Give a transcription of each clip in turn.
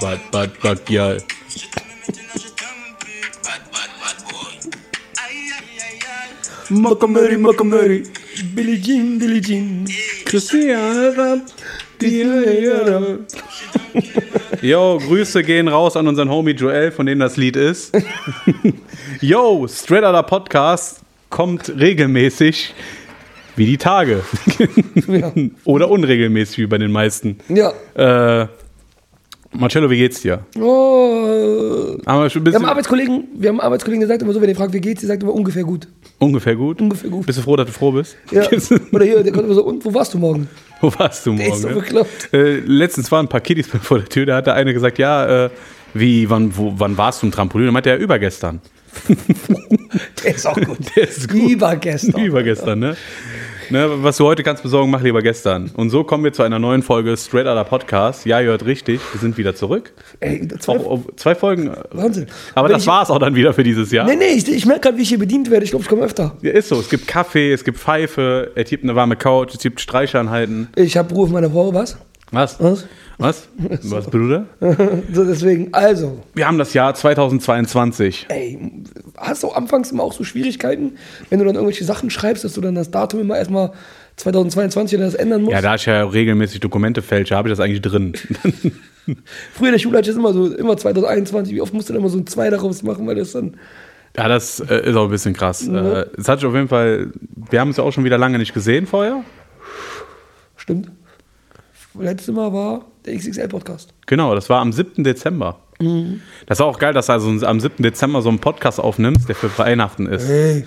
Bad, bad, bad, ja. Montgomery, Montgomery, Billie Jean, Billie Jean, Christiane Diana. Yo, Grüße gehen raus an unseren Homie Joel, von dem das Lied ist. Yo, Straight Outta Podcast kommt regelmäßig wie die Tage. Ja. Oder unregelmäßig wie bei den meisten. Ja. Äh, Marcello, wie geht's dir? Oh. Haben wir schon Wir haben Arbeitskollegen, wir haben Arbeitskollegen, der sagt immer so, wenn ihr fragt, wie geht's, die sagt immer ungefähr gut. ungefähr gut? Ungefähr gut. Bist du froh, dass du froh bist? Ja. Oder hier, der kommt immer so, und wo warst du morgen? Wo warst du Der ist so morgen? bekloppt. Äh, letztens waren ein paar Kiddies vor der Tür, da hat der eine gesagt, ja, äh, wie, wann, wo, wann warst du im Trampolin? Da meinte er, übergestern. Der ist auch gut. Der ist gut. Übergestern. Übergestern, ne? ne? Was du heute kannst besorgen, mach lieber gestern. Und so kommen wir zu einer neuen Folge Straight Outta Podcast. Ja, ihr hört richtig, wir sind wieder zurück. Ey, zwei, Auch, auf- zwei Folgen. äh, Wahnsinn. Aber Wenn das ich- war's auch dann wieder für dieses Jahr. Nee, nee, ich, ich merke gerade, wie ich hier bedient werde. Ich glaube, ich komme öfter. Ja, ist so. Es gibt Kaffee, es gibt Pfeife, es gibt eine warme Couch, es gibt Streicheinheiten. Ich habe Ruf meiner Frau, was? Was? Was? Was? Was, Bruder? So, deswegen, also, Wir haben das Jahr 2022. ey, hast du anfangs immer auch so Schwierigkeiten, wenn du dann irgendwelche Sachen schreibst, dass du dann das Datum immer erstmal 2022 oder das ändern musst? Ja, da ich ja regelmäßig Dokumente fälsche, habe ich das eigentlich drin. Früher in der Schule hatte ich das immer so, immer 2021, wie oft musst du dann immer so ein 2 daraus machen, weil das dann, Ja, das äh, ist auch ein bisschen krass. Äh, es hat sich auf jeden Fall, wir haben uns ja auch schon wieder lange nicht gesehen vorher. stimmt. Letztes Mal war der XXL-Podcast. Genau, das war am 7. Dezember. Das war auch geil, dass du also am 7. Dezember so einen Podcast aufnimmst, der für Weihnachten ist. Hey.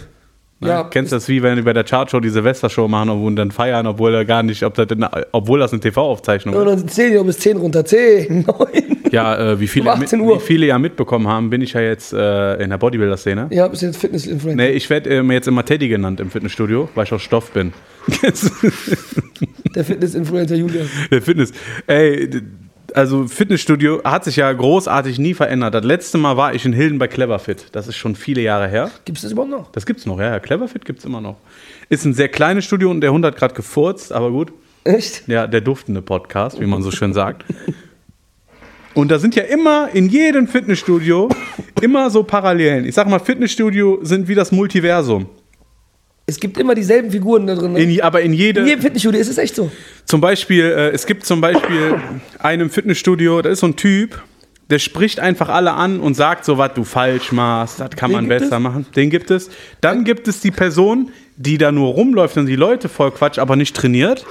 Ne? Ja, Kennst du das wie wenn die bei der Chartshow die Silvestershow machen und dann feiern, obwohl er gar nicht, ob das denn, obwohl das eine TV-Aufzeichnung und ist? dann 10 Uhr bis 10 runter. 10, 9. Ja, äh, wie, viele, Um 18 Uhr. wie viele ja mitbekommen haben, bin ich ja jetzt äh, in der Bodybuilder-Szene. Ja, bist jetzt Fitness-Influencer. Nee, ich werde äh, mir jetzt immer Teddy genannt im Fitnessstudio, weil ich aus Stoff bin. Der Fitness-Influencer Julian. Der Fitness. Ey, also Fitnessstudio hat sich ja großartig nie verändert. Das letzte Mal war ich in Hilden bei Cleverfit. Das ist schon viele Jahre her. Gibt es das überhaupt noch? Das gibt's noch, ja. ja. Cleverfit gibt's immer noch. Ist ein sehr kleines Studio und der Hund hat gerade gefurzt, aber gut. Echt? Ja, der duftende Podcast, wie man so schön sagt. Und da sind ja immer in jedem Fitnessstudio immer so Parallelen. Ich sag mal, Fitnessstudio sind wie das Multiversum. Es gibt immer dieselben Figuren da drin. Ne? In, aber in jede, In jedem Fitnessstudio ist es echt so. Zum Beispiel, äh, es gibt zum Beispiel einem Fitnessstudio, da ist so ein Typ, der spricht einfach alle an und sagt so, was du falsch machst, das kann Den man besser es? machen. Den gibt es. Dann gibt es die Person, die da nur rumläuft und die Leute voll quatscht, aber nicht trainiert.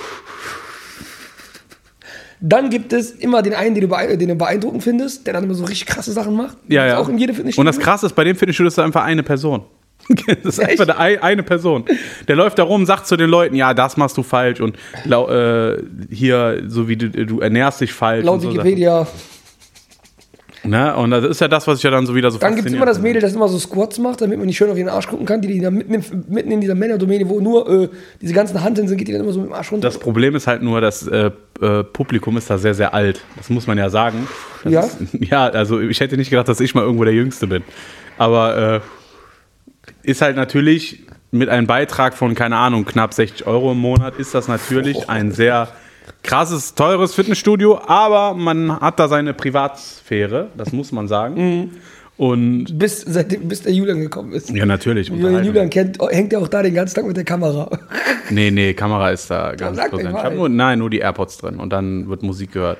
Dann gibt es immer den einen, den du, den du beeindruckend findest, der dann immer so richtig krasse Sachen macht. Ja, ja. Auch in jedem und Fitnessstudio. das Krasse ist, bei dem Fitnessstudio ist da einfach eine Person. Das ist Echt? einfach der ei- eine Person. Der läuft da rum, sagt zu den Leuten, ja, das machst du falsch und äh, hier, so wie du, du ernährst dich falsch. Laut so Wikipedia. Sachen. ne? Und das ist ja das, was ich ja dann so wieder so Dann gibt es immer das. Mädel, das immer so Squats macht, damit man nicht schön auf ihren Arsch gucken kann, die, die da mitten, in- mitten in dieser Männerdomäne, wo nur äh, diese ganzen Hanteln sind, geht die dann immer so mit dem Arsch runter. Das Problem ist halt nur, das äh, äh, Publikum ist da sehr, sehr alt. Das muss man ja sagen. Das Ja? Ist, ja, also ich hätte nicht gedacht, dass ich mal irgendwo der Jüngste bin. Aber äh, ist halt natürlich mit einem Beitrag von, keine Ahnung, knapp 60 Euro im Monat, ist das natürlich ein sehr krasses, teures Fitnessstudio, aber man hat da seine Privatsphäre, das muss man sagen. Und bis, seitdem, bis der Julian gekommen ist. ja, natürlich. Julian, Unterhaltung. Julian kennt, hängt ja auch da den ganzen Tag mit der Kamera. Nee, nee, Kamera ist da ganz präsent. Ich habe nur, nein, nur die AirPods drin und dann wird Musik gehört.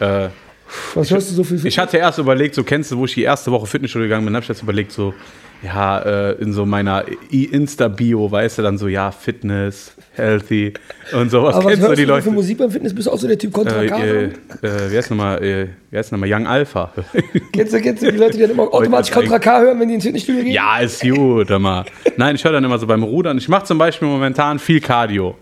Äh, Was hörst du so viel ich hatte erst überlegt, so kennst du, wo ich die erste Woche Fitnessstudio gegangen bin, habe ich jetzt überlegt, so, ja, äh, in so meiner Insta-Bio, weißt du, dann so, ja, Fitness, healthy und sowas. Aber was kennst du hörst die du Leute? für Musik beim Fitness? Bist du auch so der Typ Contra Äh, äh, äh, wie heißt nochmal, äh, wie heißt nochmal, Young Alpha? Kennst du, kennst du die Leute, die dann immer automatisch Contra K hören, wenn die ins Fitnessstudio gehen? ja, ist gut, mal. Nein, ich höre dann immer so beim Rudern. Ich mache zum Beispiel momentan viel Cardio.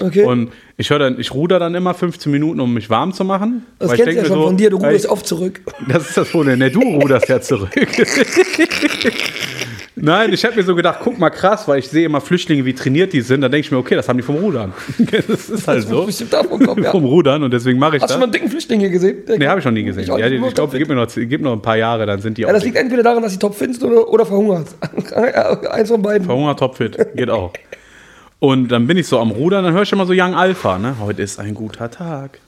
Okay. Und ich höre dann, ich ruder dann immer 15 Minuten, um mich warm zu machen. das kennst du ja schon so, von dir, du ruderst oft zurück. Das ist das Problem. Ne, du ruderst ja zurück. Nein, ich habe mir so gedacht, guck mal krass, weil ich sehe immer Flüchtlinge, wie trainiert die sind. Da denke ich mir, okay, das haben die vom Rudern. Das ist halt Du so. bist davon kommen, ja. Vom Rudern und deswegen mache ich Hast du das. schon mal einen dicken Flüchtling hier gesehen? Der- Nee, habe ich noch nie gesehen. Ich ja, ich nur glaube, topfit. gib mir, noch, gib noch ein paar Jahre, dann sind die Ja, auch das liegt entweder daran, dass sie top findest oder, oder verhungert. Eins von beiden. Verhunger topfit. Geht auch. Und dann bin ich so am Rudern, dann höre ich immer so Young Alpha. Ne? Heute ist ein guter Tag.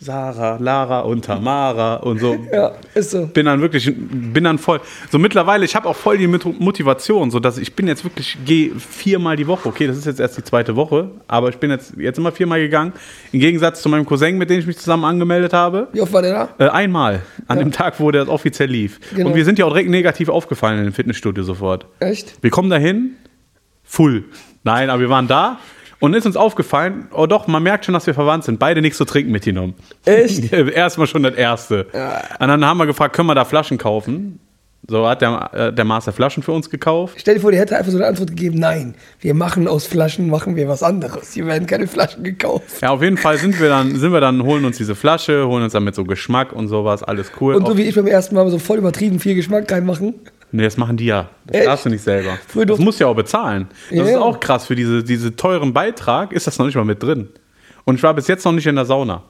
Sarah, Lara und Tamara und so. Ja, ist so. Bin dann wirklich, bin dann voll. So mittlerweile, ich habe auch voll die Mot- Motivation, so dass ich bin jetzt wirklich, gehe viermal die Woche. Okay, das ist jetzt erst die zweite Woche, aber ich bin jetzt, jetzt immer viermal gegangen. Im Gegensatz zu meinem Cousin, mit dem ich mich zusammen angemeldet habe. Wie oft war der da? Äh, einmal, an dem Tag, wo der offiziell lief. Genau. Und wir sind ja auch direkt negativ aufgefallen in dem Fitnessstudio sofort. Echt? Wir kommen dahin, full. Nein, aber wir waren da und ist uns aufgefallen, oh doch, man merkt schon, dass wir verwandt sind. Beide nichts zu trinken mitgenommen. Echt? Erstmal schon das Erste. Und dann haben wir gefragt, können wir da Flaschen kaufen? So hat der, äh, der Master Flaschen für uns gekauft. Stell dir vor, die hätte einfach so eine Antwort gegeben, nein, wir machen aus Flaschen, machen wir was anderes. Hier werden keine Flaschen gekauft. Ja, auf jeden Fall sind wir dann, sind wir dann, holen uns diese Flasche, holen uns dann mit so Geschmack und sowas, alles cool. Und so wie ich beim ersten Mal so voll übertrieben viel Geschmack reinmachen. Nee, das machen die ja. Das Echt? darfst du nicht selber. Früher das musst du ja auch bezahlen. Das Ja, ist ja. auch krass. Für diese, diese teuren Beitrag ist das noch nicht mal mit drin. Und ich war bis jetzt noch nicht in der Sauna.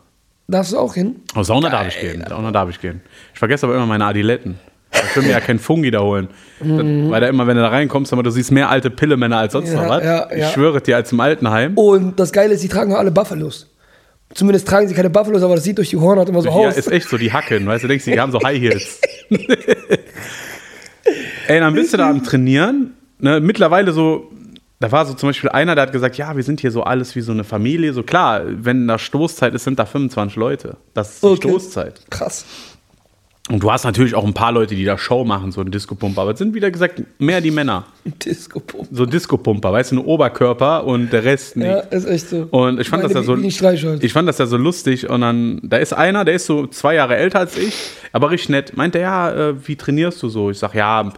Darfst du auch hin? Oh, Sauna darf ich gehen. Sauna darf ich gehen. Ich vergesse aber immer meine Adiletten. Ich will mir ja keinen Fungi da holen. Das, weil da immer, wenn du da reinkommst, aber du siehst mehr alte Pillemänner als sonst Ja, noch was. ja, Ich ja. schwöre dir, als im Altenheim. Und das Geile ist, die tragen alle Buffalos. Zumindest tragen sie keine Buffalos, aber das sieht durch die Hornhaut immer so Ja, aus. ist echt so, die Hacken, weißt du, denkst du, die haben so High Heels. Ey, dann bist du da am Trainieren, ne, mittlerweile so, da war so zum Beispiel einer, der hat gesagt, ja, wir sind hier so alles wie so eine Familie, so klar, wenn da Stoßzeit ist, sind da 25 Leute. Das ist die Okay. Stoßzeit. Krass. Und du hast natürlich auch ein paar Leute, die da Show machen, so ein Disco-Pumper, aber es sind wieder gesagt mehr die Männer. Disco-Pump. So Disco-Pumper, weißt du, ein Oberkörper und der Rest nicht. Ja, ist echt so. Und ich fand Meine das ja so. Ich fand das ja so lustig. Und dann, da ist einer, der ist so zwei Jahre älter als ich, aber richtig nett. Meint er, ja, äh, wie trainierst du so? Ich sag, ja,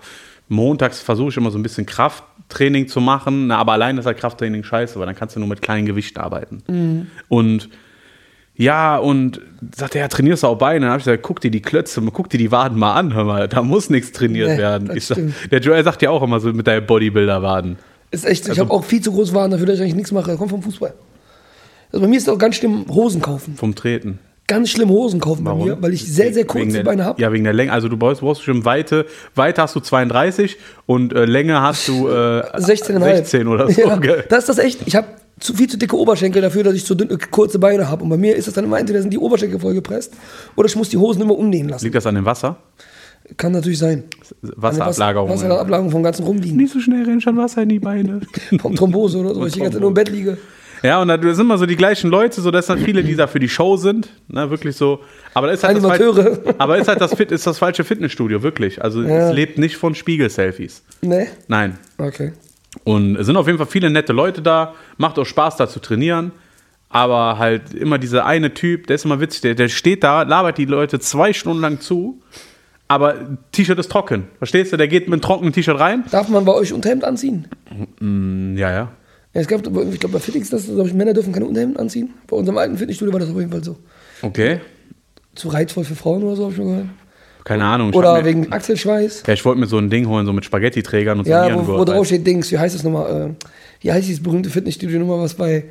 montags versuche ich immer so ein bisschen Krafttraining zu machen, na, aber allein ist halt Krafttraining scheiße, weil dann kannst du nur mit kleinen Gewichten arbeiten. Mhm. Und ja, und sagt er, ja, trainierst du auch Beine? Dann hab ich gesagt, guck dir die Klötze, guck dir die Waden mal an, hör mal, da muss nichts trainiert Nee, werden. sag, der Joel sagt ja auch immer so mit deinen Bodybuilder-Waden. Ist echt so. Ich Also- habe auch viel zu groß Waren dafür, dass ich eigentlich nichts mache. Kommt vom Fußball. Also bei mir ist es auch ganz schlimm, Hosen kaufen. Vom Treten. Ganz schlimm Hosen kaufen bei mir, weil ich sehr, sehr kurze der- Beine habe. Ja, wegen der Länge. Also du brauchst, brauchst bestimmt Weite. Weite hast du 32 und äh, Länge hast du äh, 16,5. 16 oder so. Ja, das ist das echt. Ich habe zu viel zu dicke Oberschenkel dafür, dass ich so dünne, kurze Beine habe. Und bei mir ist das dann immer entweder sind die Oberschenkel vollgepresst oder ich muss die Hosen immer umnähen lassen. Liegt das an dem Wasser? Kann natürlich sein. Wasserablagerung. Wasserablagerung vom ganzen Rumliegen. Nicht so schnell rennt schon Wasser in die Beine. Vom Thrombose oder so, weil ich die ganze Zeit nur im Bett liege. ja, und da sind immer so die gleichen Leute, so dass dann viele, die da für die Show sind, ne, wirklich so. Aber da ist halt das, Animateure. aber ist halt das, Fit, ist das falsche Fitnessstudio, wirklich. Also Ja. es lebt nicht von Spiegel-Selfies. Ne? Nein. Okay. Und es sind auf jeden Fall viele nette Leute da, macht auch Spaß da zu trainieren. Aber halt immer dieser eine Typ, der ist immer witzig, der, der steht da, labert die Leute zwei Stunden lang zu, aber T-Shirt ist trocken. Verstehst du? Der geht mit einem trockenen T-Shirt rein. Darf man bei euch Unterhemd anziehen? Mm, Ja, ja. Ja, es gab, ich glaube, bei Fittings, das, ich, Männer dürfen keine Unterhemden anziehen. Bei unserem alten Fitnessstudio war das auf jeden Fall so. Okay. Zu reizvoll für Frauen oder so, habe ich schon gehört. Keine Ahnung. Oder hab mir, wegen Achselschweiß. ja, ich wollte mir so ein Ding holen, so mit Spaghetti-Trägern und so Ja, wo, wo drauf steht Dings, wie heißt das nochmal? Äh, wie heißt dieses berühmte Fitnessstudio nochmal, was bei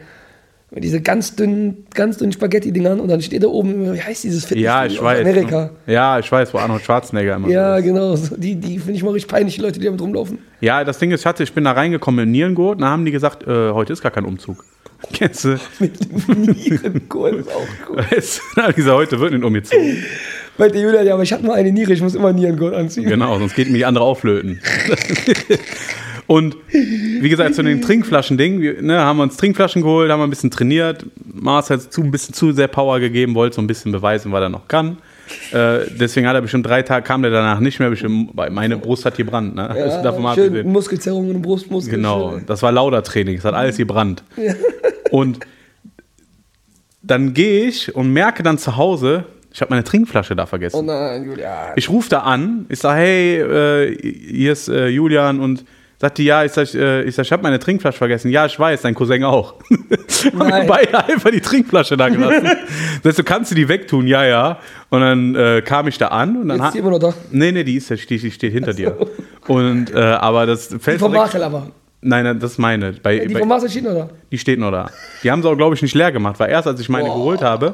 diese ganz dünnen, ganz dünnen Spaghetti-Dingern und dann steht da oben, immer, wie heißt dieses Fitnessstudio Ja, ich aus weiß. Amerika? Ja, ich weiß, wo Arnold Schwarzenegger immer Ja, ist. genau. Die, die finde ich mal richtig peinlich, die Leute, die damit rumlaufen. Ja, das Ding ist, ich, hatte, ich bin da reingekommen im Nierengurt und dann haben die gesagt, äh, heute ist gar kein Umzug. Kennst du? Mit dem Nierengurt ist auch cool. Weißt du? Dann haben die gesagt, heute wird nicht umgezogen. Weil der Julian, ja, aber ich habe nur eine Niere, ich muss immer Nierengurt anziehen. Genau, sonst geht die andere aufflöten. Und wie gesagt, zu den Trinkflaschen-Ding, ne, haben wir uns Trinkflaschen geholt, haben wir ein bisschen trainiert. Mars hat zu, ein bisschen zu sehr Power gegeben, wollte so ein bisschen beweisen, was er noch kann. Äh, deswegen hat er bestimmt drei Tage, kam der danach nicht mehr. Bestimmt, meine Brust hat gebrannt. Ne? Ja, Davon mal schön abgesehen. Muskelzerrungen und Brustmuskeln. Genau, schön. das war Laudertraining, es hat alles gebrannt. Und dann gehe ich und merke dann zu Hause, ich habe meine Trinkflasche da vergessen. Oh nein, Julian. Ich rufe da an, ich sage, hey, äh, hier ist äh, Julian und sagt die, ja, ich sag, äh, ich, sag, ich habe meine Trinkflasche vergessen. Ja, ich weiß, dein Cousin auch. haben beide einfach die Trinkflasche da gelassen. heißt, du kannst du die wegtun, ja, ja. Und dann äh, kam ich da an und dann ist die immer noch da. Nee, nee, die ist, die, die steht hinter dir. Und, äh, aber das fällt Die vom Marcel aber. Nein, nein, das ist meine. Bei, Die bei, Marcel steht noch da. die steht noch da. Die haben sie auch, glaube ich, nicht leer gemacht, weil erst als ich meine Boah. geholt habe,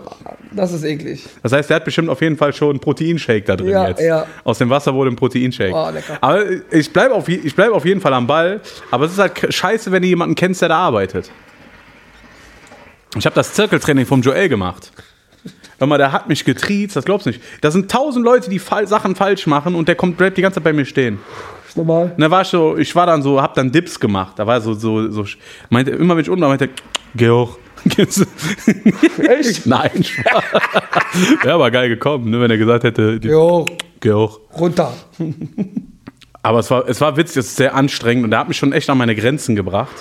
Das ist eklig. das heißt, der hat bestimmt auf jeden Fall schon einen Proteinshake da drin Ja, jetzt. ja. Aus dem Wasser wurde ein Proteinshake. Lecker. aber ich bleibe auf, ich bleib auf jeden Fall am Ball. Aber es ist halt scheiße, wenn du jemanden kennst, der da arbeitet. Ich habe das Zirkeltraining vom Joel gemacht. Hör mal, der hat mich getriezt, das glaubst du nicht. Da sind tausend Leute, die Sachen falsch machen und der kommt bleibt die ganze Zeit bei mir stehen. Ist normal. Und da war ich so, ich war dann so, hab dann Dips gemacht. Da war so, so, so meinte, immer wenn ich unten war, meinte, geh hoch. Echt? Nein, Spaß. Wäre aber geil gekommen, ne, wenn er gesagt hätte, Jo, geh hoch. runter. Aber es war, es war witzig, es ist sehr anstrengend und der hat mich schon echt an meine Grenzen gebracht.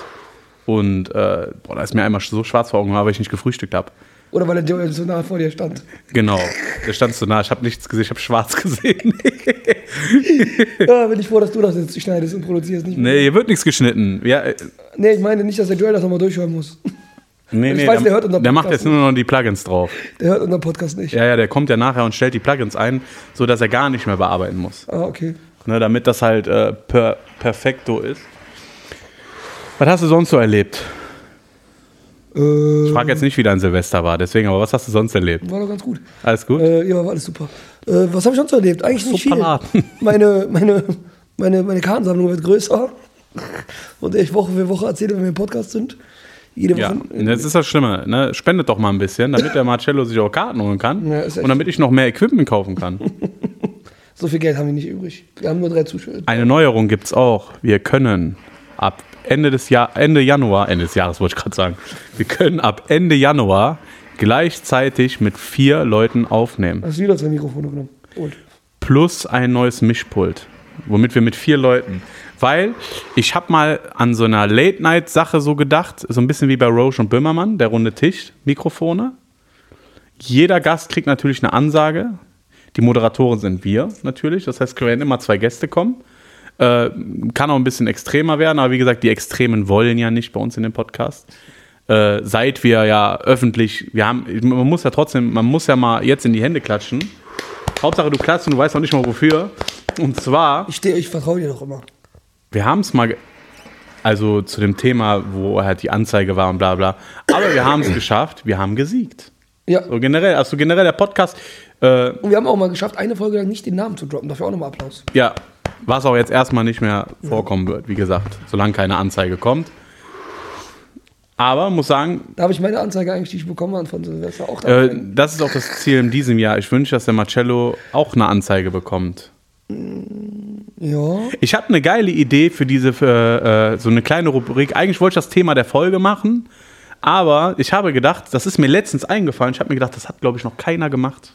Und äh, boah, da ist mir einmal so schwarz vor Augen, weil ich nicht gefrühstückt habe. Oder weil der Joel so nah vor dir stand. Genau, der stand so nah, ich habe nichts gesehen, ich habe schwarz gesehen. Ja, bin ich froh, dass du das jetzt schneidest und produzierst. Nicht nee, hier wird nichts geschnitten. Ja, äh, nee, ich meine nicht, dass der Joel das nochmal durchhören muss. nee, Ich nee, weiß, der, der hört unseren der macht jetzt nur noch die Plugins drauf. Der hört unseren Podcast nicht. Ja, ja, der kommt ja nachher und stellt die Plugins ein, sodass er gar nicht mehr bearbeiten muss. Ah, okay. Ne, damit das halt äh, per, perfekto ist. Was hast du sonst so erlebt? Äh, Ich frage jetzt nicht, wie dein Silvester war, deswegen, aber was hast du sonst erlebt? war doch ganz gut. Alles gut? Äh, ja, war alles super. Äh, was habe ich sonst so erlebt? Eigentlich nicht viel. Meine, meine, meine, meine Kartensammlung wird größer. Und ich Woche für Woche erzähle, wenn wir im Podcast sind. Jede Ja, Woche. und jetzt ist das Schlimme. Ne? Spendet doch mal ein bisschen, damit der Marcello sich auch Karten holen kann Ja, und damit ich noch mehr Equipment kaufen kann. So viel Geld haben wir nicht übrig. Wir haben nur drei Zuschauer. Eine Neuerung gibt es auch. Wir können ab Ende des Jahr, Ende Januar, Ende des Jahres wollte ich gerade sagen, wir können ab Ende Januar gleichzeitig mit vier Leuten aufnehmen. Hast du wieder zwei Mikrofone genommen? Und? plus ein neues Mischpult, womit wir mit vier Leuten, weil ich habe mal an so einer Late-Night-Sache so gedacht, so ein bisschen wie bei Roche und Böhmermann, der runde Tisch, Mikrofone. Jeder Gast kriegt natürlich eine Ansage. Die Moderatoren sind wir natürlich, das heißt, können immer zwei Gäste kommen. Äh, kann auch ein bisschen extremer werden, aber wie gesagt, die Extremen wollen ja nicht bei uns in dem Podcast. Äh, seit wir ja öffentlich, wir haben, man muss ja trotzdem, man muss ja mal jetzt in die Hände klatschen. Hauptsache du klatschst und du weißt noch nicht mal wofür. Und zwar, Ich stehe, ich vertraue dir doch immer. wir haben es mal, also zu dem Thema, wo halt die Anzeige war und bla bla. Aber wir haben es geschafft, wir haben gesiegt. Ja. So generell, also generell der Podcast, äh, Und wir haben auch mal geschafft, eine Folge lang nicht den Namen zu droppen. Dafür auch nochmal Applaus. ja, was auch jetzt erstmal nicht mehr vorkommen wird, wie gesagt, solange keine Anzeige kommt. Aber muss sagen, Da habe ich meine Anzeige eigentlich, die ich bekommen habe von Silvester auch da. äh, das ist auch das Ziel in diesem Jahr. Ich wünsche, dass der Marcello auch eine Anzeige bekommt. ja. Ich habe eine geile Idee für diese, für, äh, so eine kleine Rubrik. Eigentlich wollte ich das Thema der Folge machen, aber ich habe gedacht, das ist mir letztens eingefallen. Ich habe mir gedacht, das hat, glaube ich, noch keiner gemacht.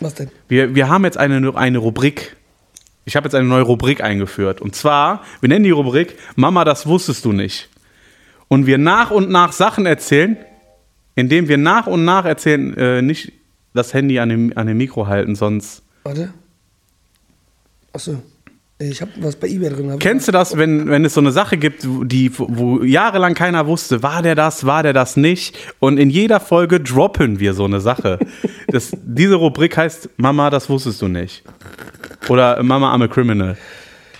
Was denn? Wir, wir haben jetzt eine, eine Rubrik. Ich habe jetzt eine neue Rubrik eingeführt. Und zwar, wir nennen die Rubrik Mama, das wusstest du nicht. Und wir nach und nach Sachen erzählen, indem wir nach und nach erzählen, äh, nicht das Handy an dem, an dem Mikro halten, sonst. Warte. Achso. Ich habe was bei eBay drin. Kennst du das, wenn, wenn es so eine Sache gibt, wo- die, wo jahrelang keiner wusste, war der das, war der das nicht? Und in jeder Folge droppen wir so eine Sache. Das, diese Rubrik heißt Mama, das wusstest du nicht. Oder Mama, I'm a criminal.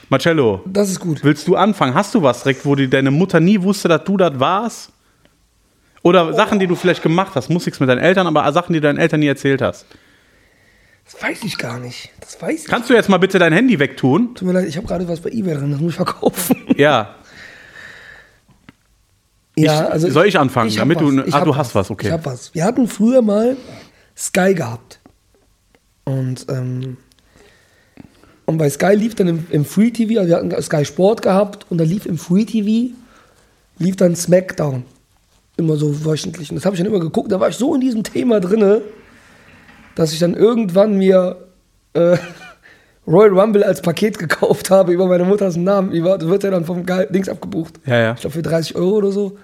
Marcello, Das ist gut. willst du anfangen? Hast du was direkt, wo die, deine Mutter nie wusste, dass du das warst? Oder Sachen, die du vielleicht gemacht hast, muss nichts mit deinen Eltern, aber Sachen, die du deinen Eltern nie erzählt hast. Das weiß ich gar nicht. Das weiß ich. Kannst du jetzt mal bitte dein Handy wegtun? Tut mir leid, ich habe gerade was bei eBay drin. Das muss ich verkaufen. Ja. Ja, Ich- soll ich anfangen, hab damit du- was. Ich ah, hab du hast was, okay. Ich habe was. Wir hatten früher mal Sky gehabt. Und, ähm, und bei Sky lief dann im, im Free TV, also wir hatten Sky Sport gehabt und da lief im Free TV, lief dann SmackDown. Immer so wöchentlich. Und das habe ich dann immer geguckt. Da war ich so in diesem Thema drinne, dass ich dann irgendwann mir äh, Royal Rumble als Paket gekauft habe über meine Mutters Namen. Die war- Das wird ja dann vom Dings abgebucht. Ja, ja. Ich glaube für 30 Euro oder so.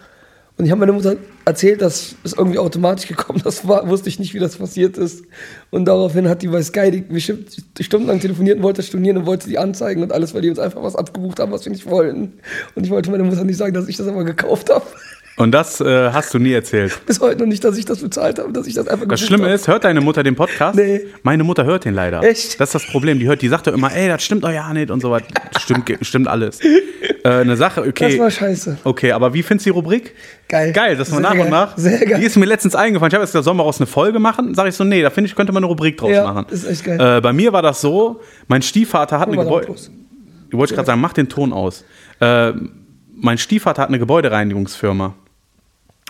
Und ich habe meiner Mutter erzählt, dass es irgendwie automatisch gekommen ist. war, wusste ich nicht, wie das passiert ist. Und daraufhin hat die bei Sky die bestimmt stundenlang telefoniert und wollte das stornieren und wollte die anzeigen und alles, weil die uns einfach was abgebucht haben, was wir nicht wollten. Und ich wollte meiner Mutter nicht sagen, dass ich das aber gekauft habe. Und das äh, hast du nie erzählt. Bis heute noch nicht, dass ich das bezahlt habe, dass ich das einfach Das Schlimme habe. ist, hört deine Mutter den Podcast? Nee. Meine Mutter hört den leider. Echt? Das ist das Problem. Die hört, die sagt doch immer, ey, das stimmt doch ja nicht und so was. Stimmt, stimmt alles. Äh, eine Sache, okay. Das war scheiße. Okay, aber wie findest du die Rubrik? Geil. Geil, wir Sehr nach geil. und nach. Sehr geil. Die ist mir letztens eingefallen. Ich habe jetzt, da sollen wir aus eine Folge machen. Sag ich so, nee, da finde ich, könnte man eine Rubrik draus Ja, machen. ist echt geil. Äh, bei mir war das so, mein Stiefvater hat eine Guck mal, Gebäude. Du wolltest gerade sagen, mach den Ton aus. Äh, mein Stiefvater hat eine Gebäudereinigungsfirma.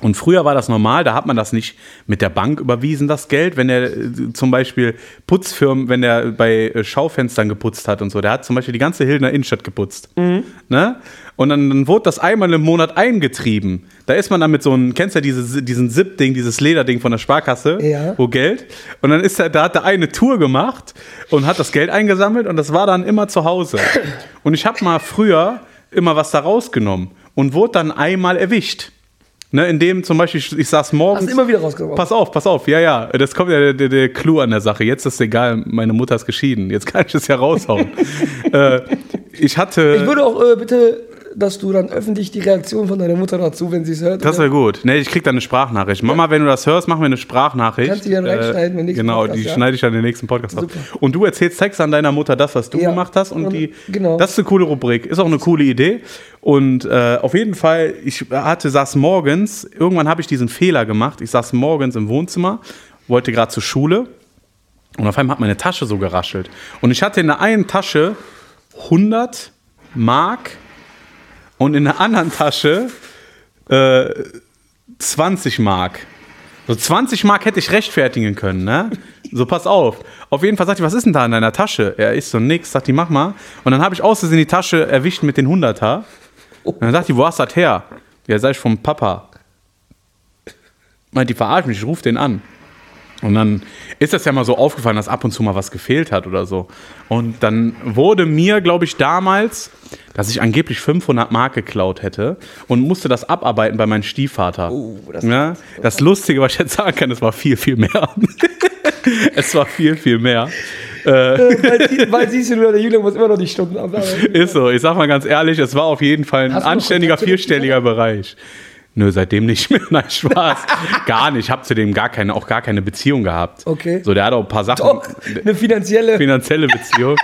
Und früher war das normal, da hat man das nicht mit der Bank überwiesen, das Geld, wenn er äh, zum Beispiel Putzfirmen, wenn er bei äh, Schaufenstern geputzt hat und so, der hat zum Beispiel die ganze Hildener Innenstadt geputzt. Ne? Und dann, dann wurde das einmal im Monat eingetrieben. Da ist man dann mit so einem, kennst du ja diese, diesen Zip-Ding, dieses Lederding von der Sparkasse, Ja. wo Geld. Und dann ist er, da hat er eine Tour gemacht und hat das Geld eingesammelt und das war dann immer zu Hause. Und ich habe mal früher immer was da rausgenommen und wurde dann einmal erwischt. Ne, indem zum Beispiel, ich, saß morgens. Hast immer wieder rausgebracht? Pass auf, pass auf, ja, ja. Das kommt ja der, der, der Clou an der Sache. Jetzt ist egal, meine Mutter ist geschieden. Jetzt kann ich es ja raushauen. äh, ich hatte. Ich würde auch äh, bitte, dass du dann öffentlich die Reaktion von deiner Mutter dazu, wenn sie es hört. Das wäre gut. Nee, ich krieg dann eine Sprachnachricht. Mama, wenn du das hörst, mach mir eine Sprachnachricht. Kannst du die dann reinschneiden im nächsten Genau, Podcast, die ja? schneide ich dann in den nächsten Podcast ab. Und du erzählst Text an deiner Mutter das, was du Ja. gemacht hast. Und, Und- die, genau. das ist eine coole Rubrik. Ist auch eine coole Idee. Und äh, auf jeden Fall, ich hatte, saß morgens, irgendwann habe ich diesen Fehler gemacht. Ich saß morgens im Wohnzimmer, wollte gerade zur Schule. Und auf einmal hat meine Tasche so geraschelt. Und ich hatte in der einen Tasche 100 Mark und in der anderen Tasche äh, 20 Mark. So 20 Mark hätte ich rechtfertigen können, ne? So, pass auf. Auf jeden Fall sagt die, was ist denn da in deiner Tasche? Er ist so nix, sagt die, mach mal. Und dann habe ich aus Versehen die Tasche erwischt mit den 100er. Und dann sagt die, wo hast du das her? Ja, sag ich vom Papa. Meint die, verarsch mich, ich ruf den an. Und dann ist das ja mal so aufgefallen, dass ab und zu mal was gefehlt hat oder so. Und dann wurde mir, glaube ich, damals, dass ich angeblich 500 Mark geklaut hätte und musste das abarbeiten bei meinem Stiefvater. Oh, das- ja, das Lustige, was ich jetzt sagen kann, es war viel, viel mehr. es war viel, viel mehr. weil, sie, weil siehst du, der Julian muss immer noch die Stunden abarbeiten. Ist so, ich sag mal ganz ehrlich, es war auf jeden Fall ein anständiger vierstelliger Bereich. Nö, seitdem nicht mehr. Nein, Spaß. gar nicht. Ich habe zu dem gar keine, auch gar keine Beziehung gehabt. Okay. So, der hat auch ein paar Sachen. Doch, eine finanzielle. finanzielle Beziehung.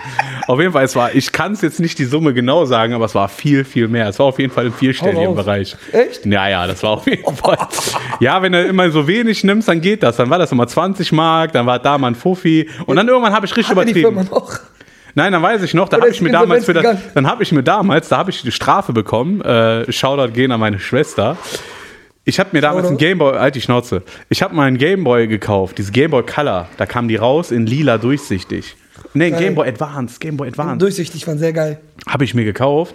auf jeden Fall, es war, ich kann es jetzt nicht die Summe genau sagen, aber es war viel, viel mehr. Es war auf jeden Fall im vierstelligen. Bereich. Echt? Ja, ja, das war auf jeden Fall. Ja, wenn du immer so wenig nimmst, dann geht das. Dann war das immer 20 Mark, dann war da mal ein Fuffi und dann irgendwann habe ich richtig Hat er die übertrieben. Firma noch? Nein, dann weiß ich noch, da habe ich mir damals für das, dann habe ich mir damals, da habe ich die Strafe bekommen. Äh, Shoutout gehen an meine Schwester. Ich habe mir damals einen. Gameboy, halt die Schnauze. Ich habe mal einen Gameboy gekauft, dieses Gameboy Color. Da kamen die raus in lila durchsichtig. Nee. Gameboy Advance, Gameboy Advance Durchsichtig, waren sehr geil. habe ich mir gekauft.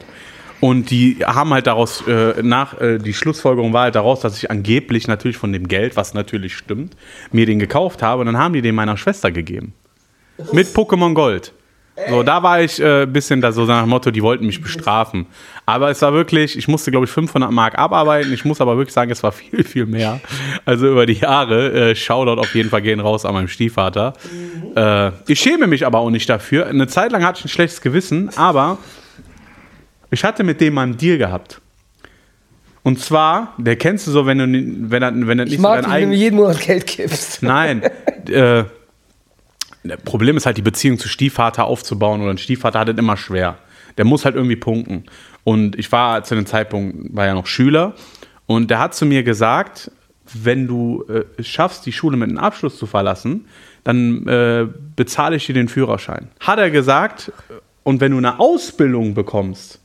Und die haben halt daraus, äh, nach, äh, die Schlussfolgerung war halt daraus, dass ich angeblich natürlich von dem Geld, was natürlich stimmt, mir den gekauft habe. Und dann haben die den meiner Schwester gegeben. Mit Pokémon Gold. So, da war ich ein äh, bisschen da so nach dem Motto, die wollten mich bestrafen. Aber es war wirklich, ich musste glaube ich 500 Mark abarbeiten. Ich muss aber wirklich sagen, es war viel, viel mehr. Also über die Jahre, äh, Shoutout auf jeden Fall gehen raus an meinem Stiefvater. Äh, ich schäme mich aber auch nicht dafür. Eine Zeit lang hatte ich ein schlechtes Gewissen, aber ich hatte mit dem mal einen Deal gehabt. Und zwar, der kennst du so, wenn du, wenn er, wenn er Ich nicht so mag dein dich, wenn du eigen, jeden Monat Geld gibst. Nein. äh, Problem ist halt, die Beziehung zu Stiefvater aufzubauen oder ein Stiefvater hat es immer schwer. Der muss halt irgendwie punkten. Und ich war zu dem Zeitpunkt, war ja noch Schüler und der hat zu mir gesagt, wenn du äh, es schaffst, die Schule mit einem Abschluss zu verlassen, dann äh, bezahle ich dir den Führerschein. Hat er gesagt, und wenn du eine Ausbildung bekommst,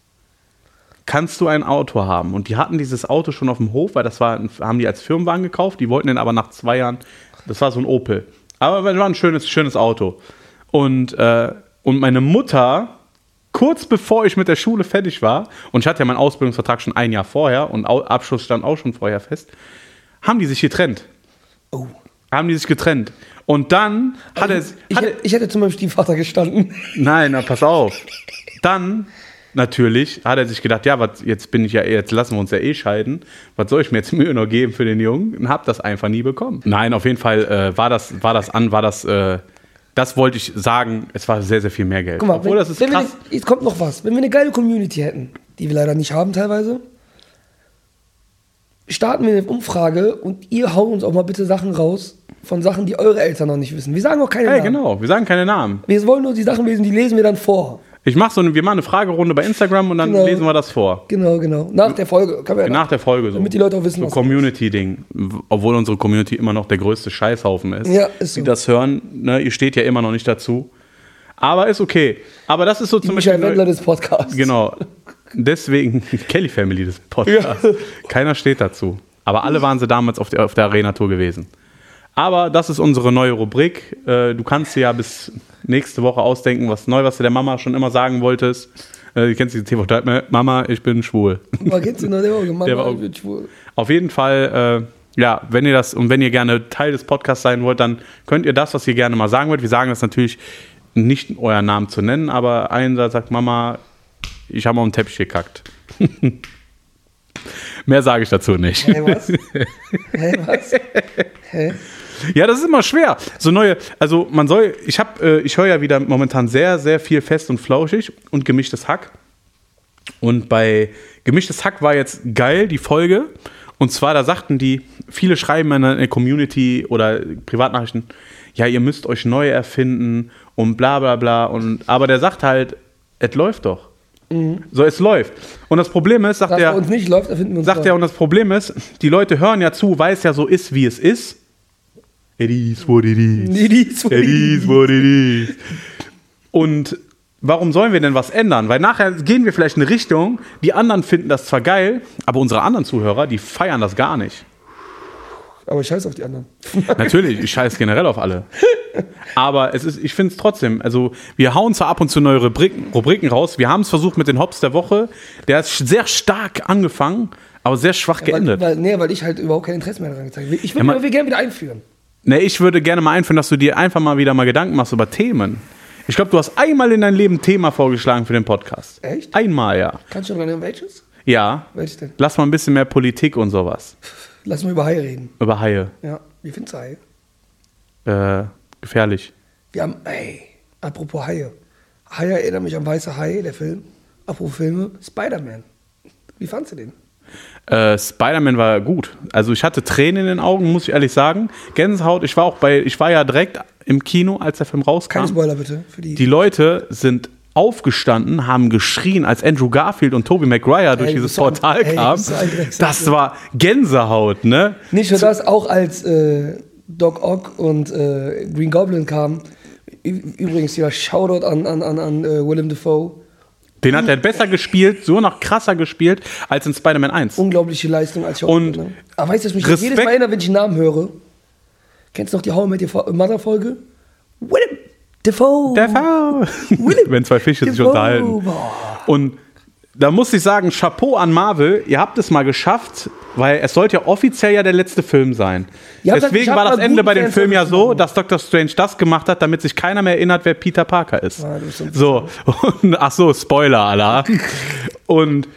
kannst du ein Auto haben. Und die hatten dieses Auto schon auf dem Hof, weil das war, haben die als Firmenwagen gekauft. Die wollten den aber nach zwei Jahren, das war so ein Opel. Aber es war ein schönes, schönes Auto. Und, äh, und meine Mutter, kurz bevor ich mit der Schule fertig war, und ich hatte ja meinen Ausbildungsvertrag schon ein Jahr vorher und Abschluss stand auch schon vorher fest, haben die sich getrennt. Oh. Haben die sich getrennt. Und dann hat er, Ich, hat er hätte- ich hätte zu meinem Stiefvater gestanden. Nein, na, pass auf. Dann natürlich hat er sich gedacht, ja, was, jetzt bin ich ja, jetzt lassen wir uns ja eh scheiden. Was soll ich mir jetzt Mühe noch geben für den Jungen? Und hab das einfach nie bekommen. Nein, auf jeden Fall äh, war das, war das an, war das, äh, das wollte ich sagen. Es war sehr, sehr viel mehr Geld. Guck mal, Obwohl wenn, das ist wir krass. eine, jetzt kommt noch was. Wenn wir eine geile Community hätten, die wir leider nicht haben teilweise, starten wir eine Umfrage und ihr haut uns auch mal bitte Sachen raus von Sachen, die eure Eltern noch nicht wissen. Wir sagen auch keine Hey, Namen. genau. Wir sagen keine Namen. Wir wollen nur die Sachen lesen, die lesen wir dann vor. Ich mach so eine, wir machen eine Fragerunde bei Instagram und dann Genau. lesen wir das vor. Genau, genau. Nach der Folge. Können wir ja Nach der Folge so. Damit die Leute auch wissen, so Community-Ding. Obwohl unsere Community immer noch der größte Scheißhaufen ist. Ja, ist so. Die das hören, ne, ihr steht ja immer noch nicht dazu. Aber ist okay. Aber das ist so zum Michael Beispiel. Wendler des Podcasts. Genau. Deswegen Kelly Family des Podcasts. Keiner steht dazu. Aber alle waren sie damals auf der, auf der Arena-Tour gewesen. Aber das ist unsere neue Rubrik. Äh, du kannst dir ja bis nächste Woche ausdenken, was neu, was du der Mama schon immer sagen wolltest. Äh, du kennst die tv Mama, ich bin schwul. Aber kennst du noch der Mama, Der war ich bin schwul. Auf jeden Fall, äh, ja, wenn ihr das und wenn ihr gerne Teil des Podcasts sein wollt, dann könnt ihr das, was ihr gerne mal sagen wollt. Wir sagen das natürlich nicht euren Namen zu nennen, aber einer sagt Mama, ich habe auf den Teppich gekackt. Mehr sage ich dazu nicht. Hä, was? Hä, was? Hä? Ja, das ist immer schwer. So neue, also man soll, ich habe, äh, ich höre ja wieder momentan sehr, sehr viel fest und flauschig und gemischtes Hack. Und bei gemischtes Hack war jetzt geil die Folge. Und zwar, da sagten die, viele schreiben in der Community oder Privatnachrichten, ja, ihr müsst euch neu erfinden und bla bla bla. Und, aber der sagt halt, es läuft doch. So, es läuft. Und das Problem ist, sagt er, bei uns nicht läuft, da finden wir uns sagt er, und das Problem ist, die Leute hören ja zu, weil es ja so ist, wie es ist. It is what it is. It is what It it is what it is. Und warum sollen wir denn was ändern? Weil nachher gehen wir vielleicht in eine Richtung, die anderen finden das zwar geil, aber unsere anderen Zuhörer, die feiern das gar nicht. Aber ich scheiß auf die anderen. Natürlich, ich scheiße generell auf alle. Aber es ist, ich finde es trotzdem, also wir hauen zwar ab und zu neue Rubriken, Rubriken raus. Wir haben es versucht mit den Hops der Woche. Der ist sehr stark angefangen, aber sehr schwach Weil, geendet. weil, nee, weil ich halt überhaupt kein Interesse mehr daran gezeigt habe. Ich Ja, würde man- mir gerne wieder einführen. Ne, ich würde gerne mal einführen, dass du dir einfach mal wieder mal Gedanken machst über Themen. Ich glaube, du hast einmal in deinem Leben ein Thema vorgeschlagen für den Podcast. Echt? Einmal, ja. Kannst du noch erinnern, welches? Ja. Welches denn? Lass mal ein bisschen mehr Politik und sowas. Lass mal über Haie reden. Über Haie. Ja, wie findest du Haie? Äh, gefährlich. Wir haben, ey, apropos Haie. Haie erinnert mich an Weiße Hai, der Film. Apropos Filme, Spider-Man. Wie fandst du den? Äh, Spider-Man war gut. Also ich hatte Tränen in den Augen, muss ich ehrlich sagen. Gänsehaut. Ich war auch bei, ich war ja direkt im Kino, als der Film rauskam. Keine Spoiler bitte für die. Die Leute sind aufgestanden, haben geschrien, als Andrew Garfield und Tobey Maguire durch Ey, dieses Portal ey, kamen. Das ne? war Gänsehaut, ne? Nicht nur das, auch als äh, Doc Ock und äh, Green Goblin kamen. Übrigens, ja, Shoutout an, an, an, an äh, Willem Dafoe. Den hat er besser gespielt, so noch krasser gespielt als in Spider-Man 1. Unglaubliche Leistung als Und Schauspieler. Aber weißt du, was mich Respekt- jedes Mal erinnert, wenn ich den Namen höre? Kennst du noch die How I Met Your Mother Folge? Willem Dafoe. Der Fall. Wenn zwei Fische sich Dafoe, unterhalten. Und da muss ich sagen, Chapeau an Marvel, ihr habt es mal geschafft, weil es sollte ja offiziell ja der letzte Film sein. Das Deswegen war das Ende bei dem Film ja Fanservice zu so, dass Doctor Strange das gemacht hat, damit sich keiner mehr erinnert, wer Peter Parker ist. Ah, du bist so und, ach so, Spoiler, Allah. Und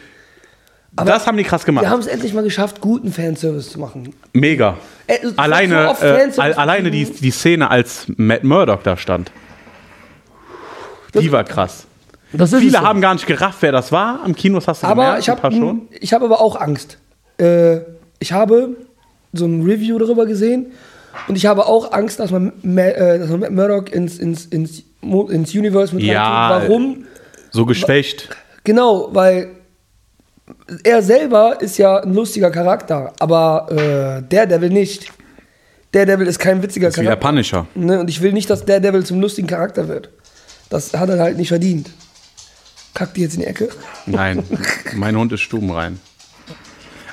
Aber das haben die krass gemacht. Wir haben es endlich mal geschafft, guten Fanservice zu machen. Mega. Äh, alleine so äh, alleine die, die Szene, als Matt Murdock da stand. Die war krass. Das ist Viele so. haben gar nicht gerafft, wer das war. Am Kinos hast du Aber gemerkt, ich ein paar habe schon. ich hab aber auch Angst. Äh, ich habe so ein Review darüber gesehen und ich habe auch Angst, dass man, Ma äh, dass man Matt Murdock ins, ins, ins, ins Universe mit Ja. Warum? So geschwächt. Genau, weil er selber ist ja ein lustiger Charakter, aber äh, Daredevil nicht. Daredevil ist kein witziger Das ist wie der Charakter. Punisher. Ne? Und ich will nicht, dass Daredevil zum lustigen Charakter wird. Das hat er halt nicht verdient. Kackt die jetzt in die Ecke? Nein, mein Hund ist stubenrein.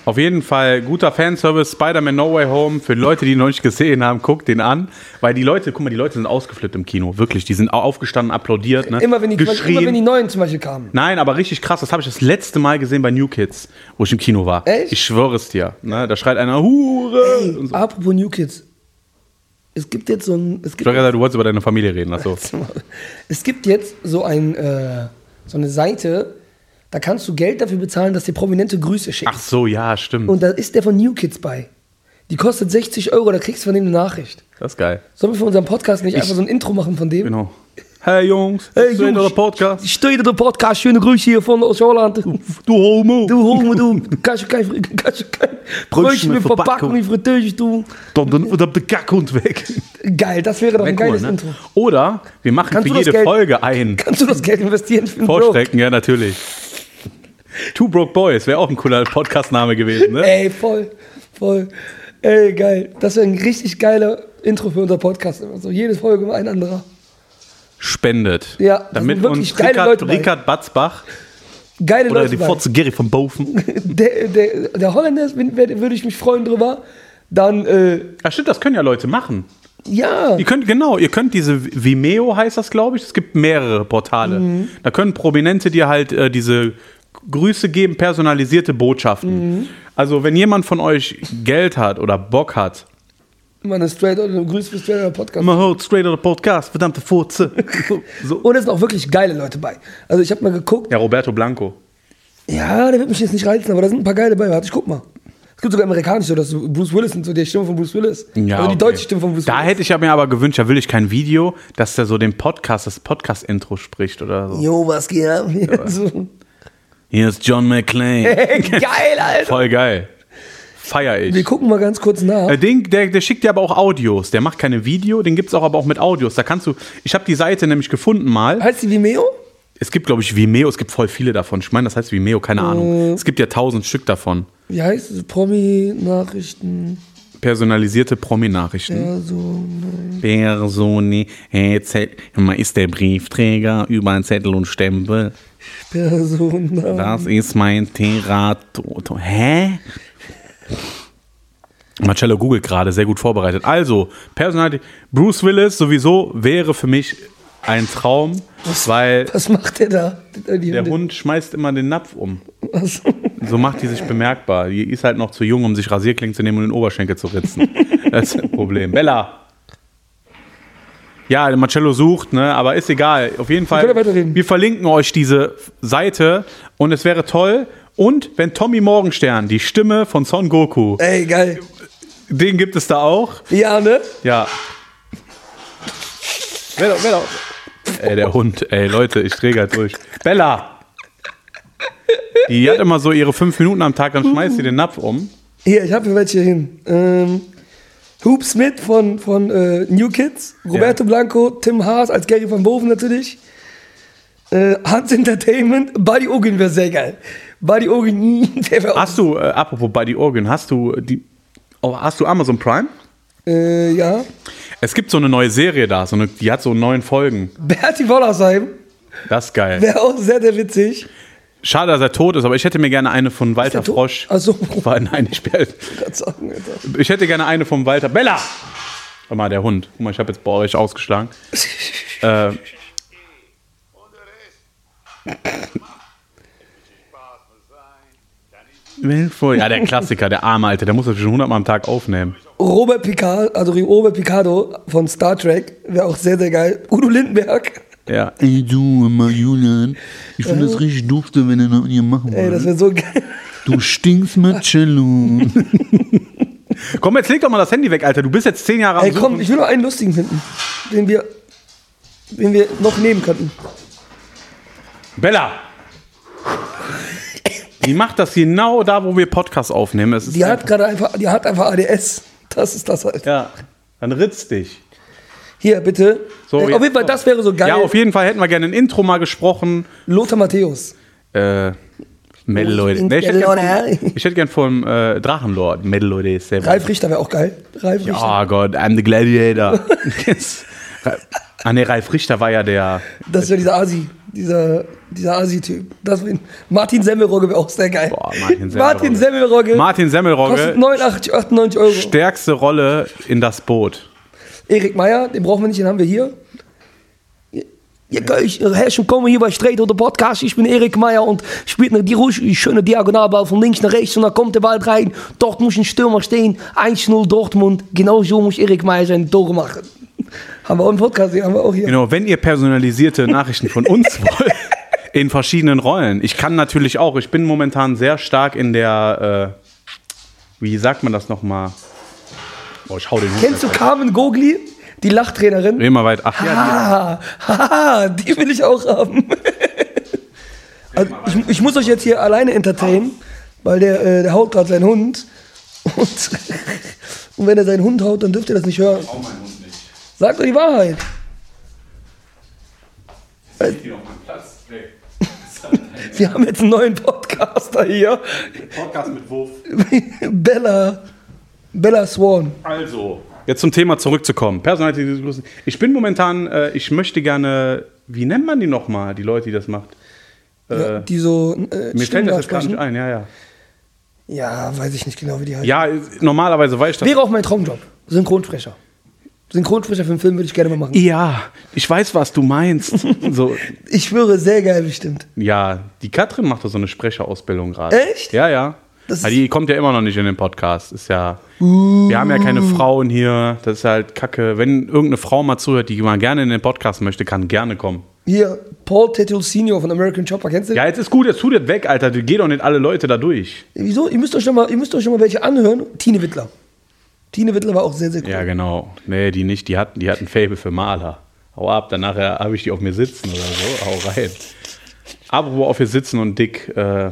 Auf jeden Fall guter Fanservice, Spider-Man No Way Home. Für Leute, die ihn noch nicht gesehen haben, guckt den an. Weil die Leute, guck mal, die Leute sind ausgeflippt im Kino. Wirklich, die sind au- aufgestanden, applaudiert, ne? Immer wenn, die, geschrien. immer wenn die neuen zum Beispiel kamen. Nein, aber richtig krass. Das habe ich das letzte Mal gesehen bei New Kids, wo ich im Kino war. Echt? Ich schwöre es dir. Ne? Da schreit einer Hure. und so. Apropos New Kids. Es gibt jetzt so ein. Es Ich gibt, habe gesagt, du wolltest über deine Familie reden. Achso. es gibt jetzt so, ein, äh, so eine Seite, da kannst du Geld dafür bezahlen, dass dir prominente Grüße schicken. Ach so, ja, stimmt. Und da ist der von New Kids bei. Die kostet 60 Euro, da kriegst du von dem eine Nachricht. Das ist geil. Sollen wir für unseren Podcast nicht einfach so ein Intro machen von dem? Genau. Hey Jungs, Hey, Jungs. der Podcast. Ich stehe der Podcast, schöne Grüße hier von aus Holland. Du Homo. Du Homo, du. Kannst du kein, kannst du kein Brötchen mit Verpackung in Fritteuse tun? Dann, dann wird der Gackhund weg. Geil, das wäre doch ein geiles ne? Intro. Oder wir machen Kannst für jede Geld- Folge ein. Kannst du das Geld investieren für? Vorstrecken, ja, natürlich. Two Broke Boys wäre auch ein cooler Podcast-Name gewesen, ne? Ey, voll, voll. Ey, geil. Das wäre ein richtig geiler Intro für unser Podcast. Also jede Folge ein anderer. Spendet. Ja, da damit uns geile Rickard. Rickard Batzbach geile Oder Leute die. Fotze Gary von Bofen. Der, der, der Holländer würde ich mich freuen drüber. Dann, äh, Ja, stimmt, das können ja Leute machen. ja, Ihr könnt, genau, ihr könnt diese Vimeo heißt das, glaube ich. Es gibt mehrere Portale. Mhm. Da können Prominente dir halt äh, diese Grüße geben, personalisierte Botschaften. Mhm. Also, wenn jemand von euch Geld hat oder Bock hat, meine Straight oder Grüß für Straight oder Podcast. man hört straight out Podcast, verdammte Furze. so. Und es sind auch wirklich geile Leute bei. Also ich habe mal geguckt. Ja, Roberto Blanco. Ja, der wird mich jetzt nicht reizen, aber da sind ein paar geile bei. Warte, ich guck mal. Es gibt sogar amerikanische, ist Bruce Willis und so, die Stimme von Bruce Willis. Ja, also die okay. deutsche Stimme von Bruce Da Willis. hätte ich ja mir aber gewünscht, da will ich kein Video, dass der so den Podcast, das Podcast-Intro spricht oder so. Jo, was geht ab? so. Hier ist John McClane. Geil, Alter. Voll geil. Feier ich. Wir gucken mal ganz kurz nach. Äh, Den, der, der schickt dir aber auch Audios. Der macht keine Video, den gibt es auch aber auch mit Audios. Da kannst du. Ich habe die Seite nämlich gefunden mal. Heißt die Vimeo? Es gibt, glaube ich, Vimeo, es gibt voll viele davon. Ich meine, das heißt Vimeo, keine Ahnung. Es gibt ja tausend Stück davon. Wie heißt es? Promi-Nachrichten. Personalisierte Promi-Nachrichten. So. Personi, hey, Zett- ist der Briefträger über einen Zettel und Stempel. Person. Das ist mein Terato. Hä? Marcello googelt gerade, sehr gut vorbereitet. Also, Personality. Bruce Willis sowieso wäre für mich ein Traum, weil Was macht der da? Die der Hunde. Hund schmeißt immer den Napf um. Achso. So macht die sich bemerkbar. Die ist halt noch zu jung, um sich Rasierklingen zu nehmen und den Oberschenkel zu ritzen. Das ist ein Problem. Bella! Ja, Marcello sucht, ne, aber ist egal. Auf jeden Fall, wir verlinken euch diese Seite und es wäre toll. Und wenn Tommy Morgenstern, die Stimme von Son Goku, Ey, geil. Den gibt es da auch. Ja, ne? Ja. Wer doch, wer doch. Ey, der Hund, ey, Leute, ich drehe grad durch. Bella! Die hat immer so ihre fünf Minuten am Tag, dann schmeißt sie den Napf um. Hier, ich habe hier welche hin. Ähm, Hoop Smith von, von äh, New Kids, Roberto Ja. Blanco, Tim Haas als Gary van Boven natürlich. Äh, Hans Entertainment, Buddy Ogin wäre sehr geil. Buddy Ogin, der wäre auch. Hast du, äh, apropos Buddy Organ, hast du die. Oh, hast du Amazon Prime? Äh, ja. Es gibt so eine neue Serie da, so eine, die hat so neun Folgen. Bertie Wollersheim Das ist geil. wäre auch sehr, sehr witzig. Schade, dass er tot ist, aber ich hätte mir gerne eine von Walter? Frosch. Ach so. War, nein, ich, sagen, ich hätte gerne eine von Walter. Bella! Guck mal, der Hund. Guck mal, ich habe jetzt bei euch ausgeschlagen. äh, Willvoll. Ja, der Klassiker, der arme Alter, der muss das schon hundertmal am Tag aufnehmen. Robert Picard, also Robert Picardo von Star Trek, wäre auch sehr, sehr geil. Udo Lindenberg, Ja. Ey du, immer Julian, ich finde das richtig dufte, wenn ihr noch mit ihr machen ey, das wäre so geil. Du stinkst Marcello. Komm, jetzt leg doch mal das Handy weg, Alter. Du bist jetzt zehn Jahre am Ey, komm, ich will noch einen lustigen finden, den wir, den wir noch nehmen könnten. Bella! Die macht das genau da, wo wir Podcast aufnehmen. Es ist Die hat gerade einfach, die hat einfach ADS. Das ist das halt. ja, dann ritz dich. Hier, bitte. So, äh, auf jeden Fall, das wäre so geil. Ja, auf jeden Fall hätten wir gerne ein Intro mal gesprochen. Lothar Matthäus. Äh, bin Nee, ich, hätte gern vom, ich hätte gern vom äh, Drachenlord. Metal-Leute ist sehr Ralf Richter wäre auch geil. Ralf Richter. Oh Gott, I'm the Gladiator. Ah, nee, Ralf Richter war ja der. Das wäre dieser Asi, dieser, dieser Asi-Typ. Martin Semmelrogge wäre auch sehr geil. Boah, Martin Semmelrogge. Martin Semmelrogge. Martin Semmelrogge, Kostet 89, 98 Euro. stärkste Rolle in das Boot. Erik Meyer, den brauchen wir nicht, den haben wir hier. Ja, herzlich willkommen hier bei Straight oder Podcast. Ich bin Erik Meyer und spielt nach die schöne Diagonalball von links nach rechts und dann kommt der Ball rein. Dort muss ein Stürmer stehen. 1-0 Dortmund. Genau so muss Erik Meyer seine Tore machen. Haben wir auch im Podcast, den haben wir auch hier. Genau, wenn ihr personalisierte Nachrichten von uns wollt, in verschiedenen Rollen. Ich kann natürlich auch, ich bin momentan sehr stark in der, äh, wie sagt man das nochmal? Boah, ich hau den Hund Kennst du. Carmen Gogli, die Lachtrainerin? Immer weit. Ach ja, Ah, haha, die will ich auch haben. Also ich, ich muss euch jetzt hier alleine entertainen, weil der, äh, der haut gerade seinen Hund. Und, und wenn er seinen Hund haut, dann dürft ihr das nicht hören. Sagt doch die Wahrheit. die. auf meinem Platz. Wir haben jetzt einen neuen Podcaster hier. Podcast mit Wurf. Bella. Bella Swan. Also, jetzt zum Thema zurückzukommen. Personalität. Ich bin momentan, äh, ich möchte gerne, wie nennt man die nochmal, die Leute, die das macht? Ja, Äh, die so. Äh, mir fällt das jetzt gar nicht ein, ja, ja. Ja, weiß ich nicht genau, wie die heißen. Ja, normalerweise weiß ich das. Wäre auch mein Traumjob. Synchronsprecher. Synchronsprecher für einen Film würde ich gerne mal machen. Ja, ich weiß, was du meinst. so, Ich schwöre, sehr geil bestimmt. ja, die Katrin macht doch so eine Sprecherausbildung gerade. Echt? Ja, ja. Das ist- die kommt ja immer noch nicht in den Podcast. Ist ja. Wir haben ja keine Uh. Frauen hier. Das ist halt kacke. Wenn irgendeine Frau mal zuhört, die mal gerne in den Podcast möchte, kann gerne kommen. Hier, Paul Tetul Senior von American Chopper, kennst du? Ja, jetzt ist gut, jetzt tut das weg, Alter. Du geh doch nicht alle Leute da durch. Wieso? Ihr müsst euch schon mal, ihr müsst euch schon mal welche anhören. Tine Wittler. Tine Wittler war auch sehr, sehr cool. Ja, genau. Nee, die nicht. Die hat, die hat ein Fable für Maler. Hau ab, danach habe ich die auf mir sitzen oder so. Hau rein. Apropos auf mir sitzen und dick. Äh,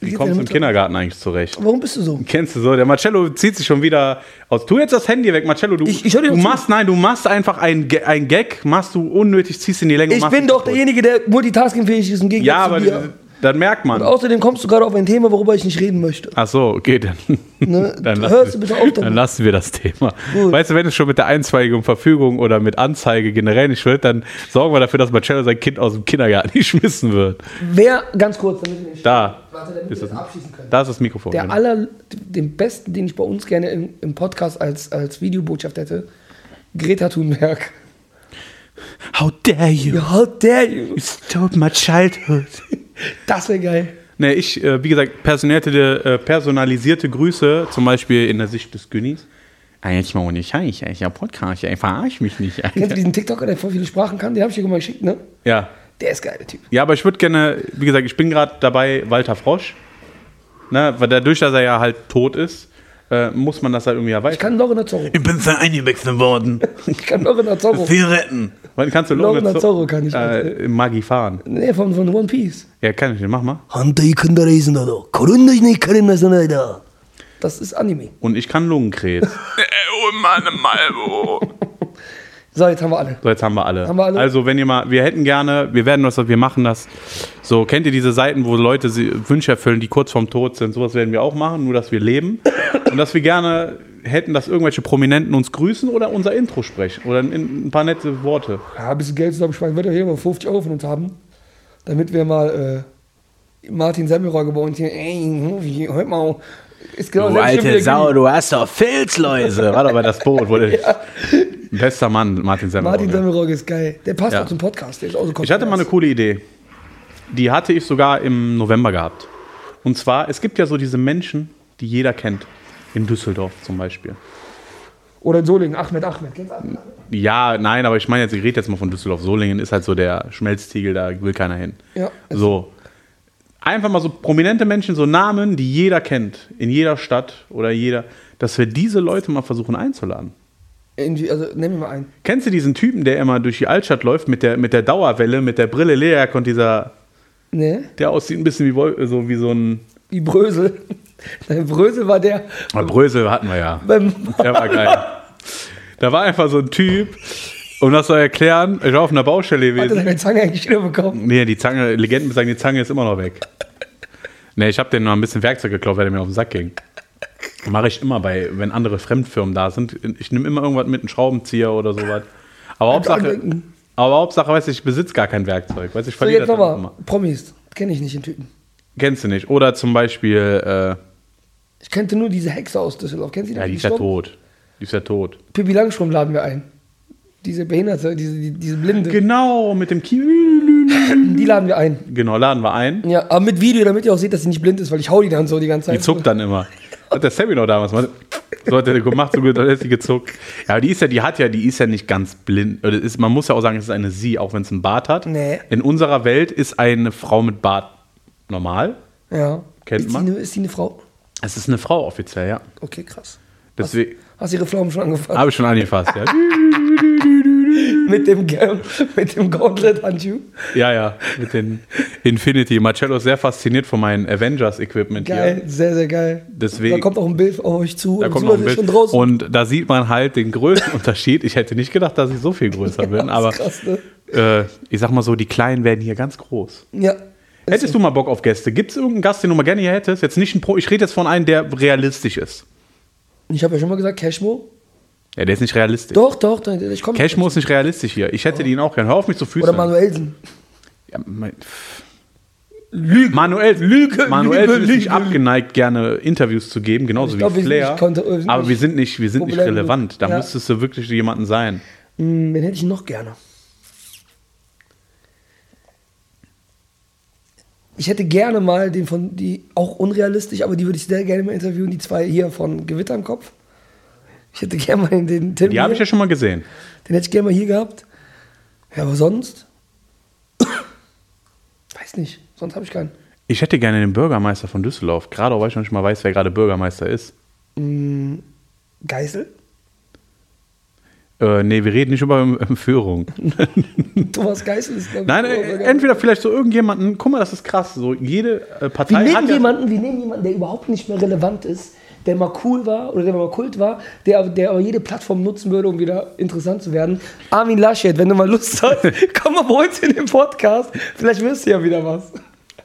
wie kommst du im? Kindergarten eigentlich zurecht? Warum bist du so? Kennst du so? Der Marcello zieht sich schon wieder aus. Tu jetzt das Handy weg, Marcello. Du, Ich- ich du machst, nein, du machst einfach ein, Ga- ein Gag, machst du unnötig, ziehst in die Länge. Ich bin doch kaputt. derjenige, der multitaskingfähig ist im Gegensatz Ja, aber zu dir. Dann merkt man. Und außerdem kommst du gerade auf ein Thema, worüber ich nicht reden möchte. Ach so, okay, dann, Ne? dann, Hörst lassen, du bitte auf damit. dann lassen wir das Thema. Gut. Weißt du, wenn es schon mit der einstweiligen Verfügung oder mit Anzeige generell nicht wird, dann sorgen wir dafür, dass Marcello sein Kind aus dem Kindergarten geschmissen wird. Wer, ganz kurz, damit wir nicht. Da, Warte, damit ist wir das abschließen können. da ist das Mikrofon. Der genau. aller, den besten, den ich bei uns gerne im, im Podcast als, als Videobotschaft hätte, Greta Thunberg. How dare you? How dare you? You stole my childhood. Das wäre geil. Nee, ich, äh, wie gesagt, personalisierte, äh, personalisierte Grüße, zum Beispiel in der Sicht des Günnis. Ah, jetzt mal ohne Scheiß, ich ja Podcast, ich verarsch mich nicht. Kennst Alter. du diesen TikToker, der voll viele Sprachen kann? Den habe ich dir mal geschickt, ne? Ja. Der ist geil, der Typ. ja, aber ich würde gerne, wie gesagt, ich bin gerade dabei, Walter Frosch, ne, weil dadurch, dass er ja halt tot ist, äh, muss man das halt irgendwie Ich erweitern. kann Lorena Zorro. Ich bin da eingewechselt worden. Ich kann Lorena Zorro. Sie retten. Wann kannst du Lorena Lorena Zorro kann ich. Äh, im Magi fahren? Nee, von, von One Piece. Ja, kann ich nicht, mach mal. Das ist Anime. Und ich kann Lungenkrebs. Oh Mann, Malvo. So, jetzt haben wir alle. So, jetzt haben wir alle. Haben wir alle? Also, wenn ihr mal, wir hätten gerne, wir werden das, wir machen das. So, kennt ihr diese Seiten, wo Leute Wünsche erfüllen, die kurz vorm Tod sind? Sowas werden wir auch machen, nur dass wir leben. Und dass wir gerne hätten, dass irgendwelche Prominenten uns grüßen oder unser Intro sprechen. Oder ein, ein paar nette Worte. Ja, ein bisschen Geld zusammensparen. Wird ja hier mal 50 Euro von uns haben. Damit wir mal äh, Martin Semmelrogge bei uns hier. Ey, hört mal. Ist genau Du alte Sau, du hast doch Filzläuse. War doch bei das Boot, wo der bester Mann, Martin Semmelrogge. Martin Semmelrogge ist geil. Der passt Ja. auch zum Podcast. Der ist auch so Ich hatte mal eine coole Idee. Die hatte ich sogar im November gehabt. Und zwar, es gibt ja so diese Menschen, die jeder kennt. In Düsseldorf zum Beispiel. Oder in Solingen, Ahmed Ahmed. Ahmed? Ja, nein, aber ich meine jetzt, ich rede jetzt mal von Düsseldorf. Solingen ist halt so der Schmelztiegel, da will keiner hin. Ja. So. Einfach mal so prominente Menschen, so Namen, die jeder kennt, in jeder Stadt oder jeder, dass wir diese Leute mal versuchen einzuladen. Irgendwie, also nehmen wir mal einen. Kennst du diesen Typen, der immer durch die Altstadt läuft mit der, mit der Dauerwelle, mit der Brille Lederjack und dieser, Ne? der aussieht ein bisschen wie, Wol- so wie so ein, Wie Brösel. Nein, Brösel war der Aber Brösel hatten wir ja. Der war geil. Da war einfach so ein Typ, um das zu erklären, ich war auf einer Baustelle Hat er gewesen. seine Zange eigentlich wieder bekommen? Nee, die Zange, Legenden sagen, die Zange ist immer noch weg. Nee, ich habe den noch ein bisschen Werkzeug geklaut, weil der mir auf den Sack ging. Mache ich immer bei, wenn andere Fremdfirmen da sind. Ich nehme immer irgendwas mit, einen Schraubenzieher oder sowas. Aber Hauptsache, aber Hauptsache, weißt du, ich besitze gar kein Werkzeug. Weißt du, ich So, verliere jetzt das nochmal. immer. Promis. Kenne ich nicht den Typen. Kennst du nicht. Oder zum Beispiel, äh, Ich kannte nur diese Hexe aus Düsseldorf. Kennen Sie ja, die ist ja tot. Die ist ja tot. Pippi Langstrumpf laden wir ein. Diese Behinderte, diese, die- diese Blinde. Genau, mit dem Kiwi. Die laden wir ein. Genau, laden wir ein. Ja, aber mit Video, damit ihr auch seht, dass sie nicht blind ist, weil ich hau die dann so die ganze Zeit. Die zuckt dann immer. Hat der Sammy noch damals mal. So hat er gemacht, so gut, dann hat sie gezuckt. Ja, aber die ist ja, die hat ja, die ist ja nicht ganz blind. Oder ist, man muss ja auch sagen, es ist eine sie, auch wenn es einen Bart hat. Nee. In unserer Welt ist eine Frau mit Bart normal. Ja. Kennt ist man. Die ist die eine Frau? Es ist eine Frau offiziell, ja. Okay, krass. Deswegen Hast du ihre Pflaumen schon angefasst? habe ich schon angefasst, ja. mit dem, mit dem Gauntlet-Handschuh. Ja, ja, mit den Infinity. Marcello ist sehr fasziniert von meinem Avengers-Equipment Geil, hier. sehr, sehr geil. Deswegen- Da kommt auch ein Bild auf euch zu. Da kommt noch ein Bild. schon draußen. Und da sieht man halt den größten Unterschied. Ich hätte nicht gedacht, dass ich so viel größer bin, aber krass, ne? äh, ich sag mal so, die Kleinen werden hier ganz groß. Ja. Hättest du mal Bock auf Gäste? Gibt es irgendeinen Gast, den du mal gerne hier hättest? Jetzt nicht ein Pro, ich rede jetzt von einem, der realistisch ist. Ich habe ja schon mal gesagt, Cashmo. Ja, der ist nicht realistisch. Doch, doch, ich komme. Cashmo ist nicht realistisch hier. Ich hätte den auch gerne. Hör auf mich zu Füßen. Oder Manuelsen. Ja, mein. Lüge. Manuel, Lüge, Manuel Lüge, ist nicht Lüge. abgeneigt, gerne Interviews zu geben, genauso wie glaub, sind Flair. aber wir sind nicht, wir sind nicht relevant. Da. Ja. müsstest du wirklich jemanden sein. Hm, Wen hätte ich noch gerne? Ich hätte gerne mal den von, die auch unrealistisch, aber die würde ich sehr gerne mal interviewen, die zwei hier von Gewitter im Kopf. Ich hätte gerne mal den, den Tim Die habe ich ja schon mal gesehen. den hätte ich gerne mal hier gehabt. Ja, aber sonst? Weiß nicht, sonst habe ich keinen. Ich hätte gerne den Bürgermeister von Düsseldorf, gerade auch weil ich noch nicht mal weiß, wer gerade Bürgermeister ist. Geisel? Äh, nee, wir reden nicht über Führung. Thomas Geisel ist, ich, Nein, äh, entweder vielleicht so irgendjemanden, guck mal, das ist krass. So jede äh, Wir Partei hat nehmen, ja, jemanden, wir nehmen jemanden, der überhaupt nicht mehr relevant ist, der mal cool war oder der mal kult war, der, der aber jede Plattform nutzen würde, um wieder interessant zu werden. Armin Laschet, wenn du mal Lust hast, komm mal bei uns in den Podcast. Vielleicht wirst du ja wieder was.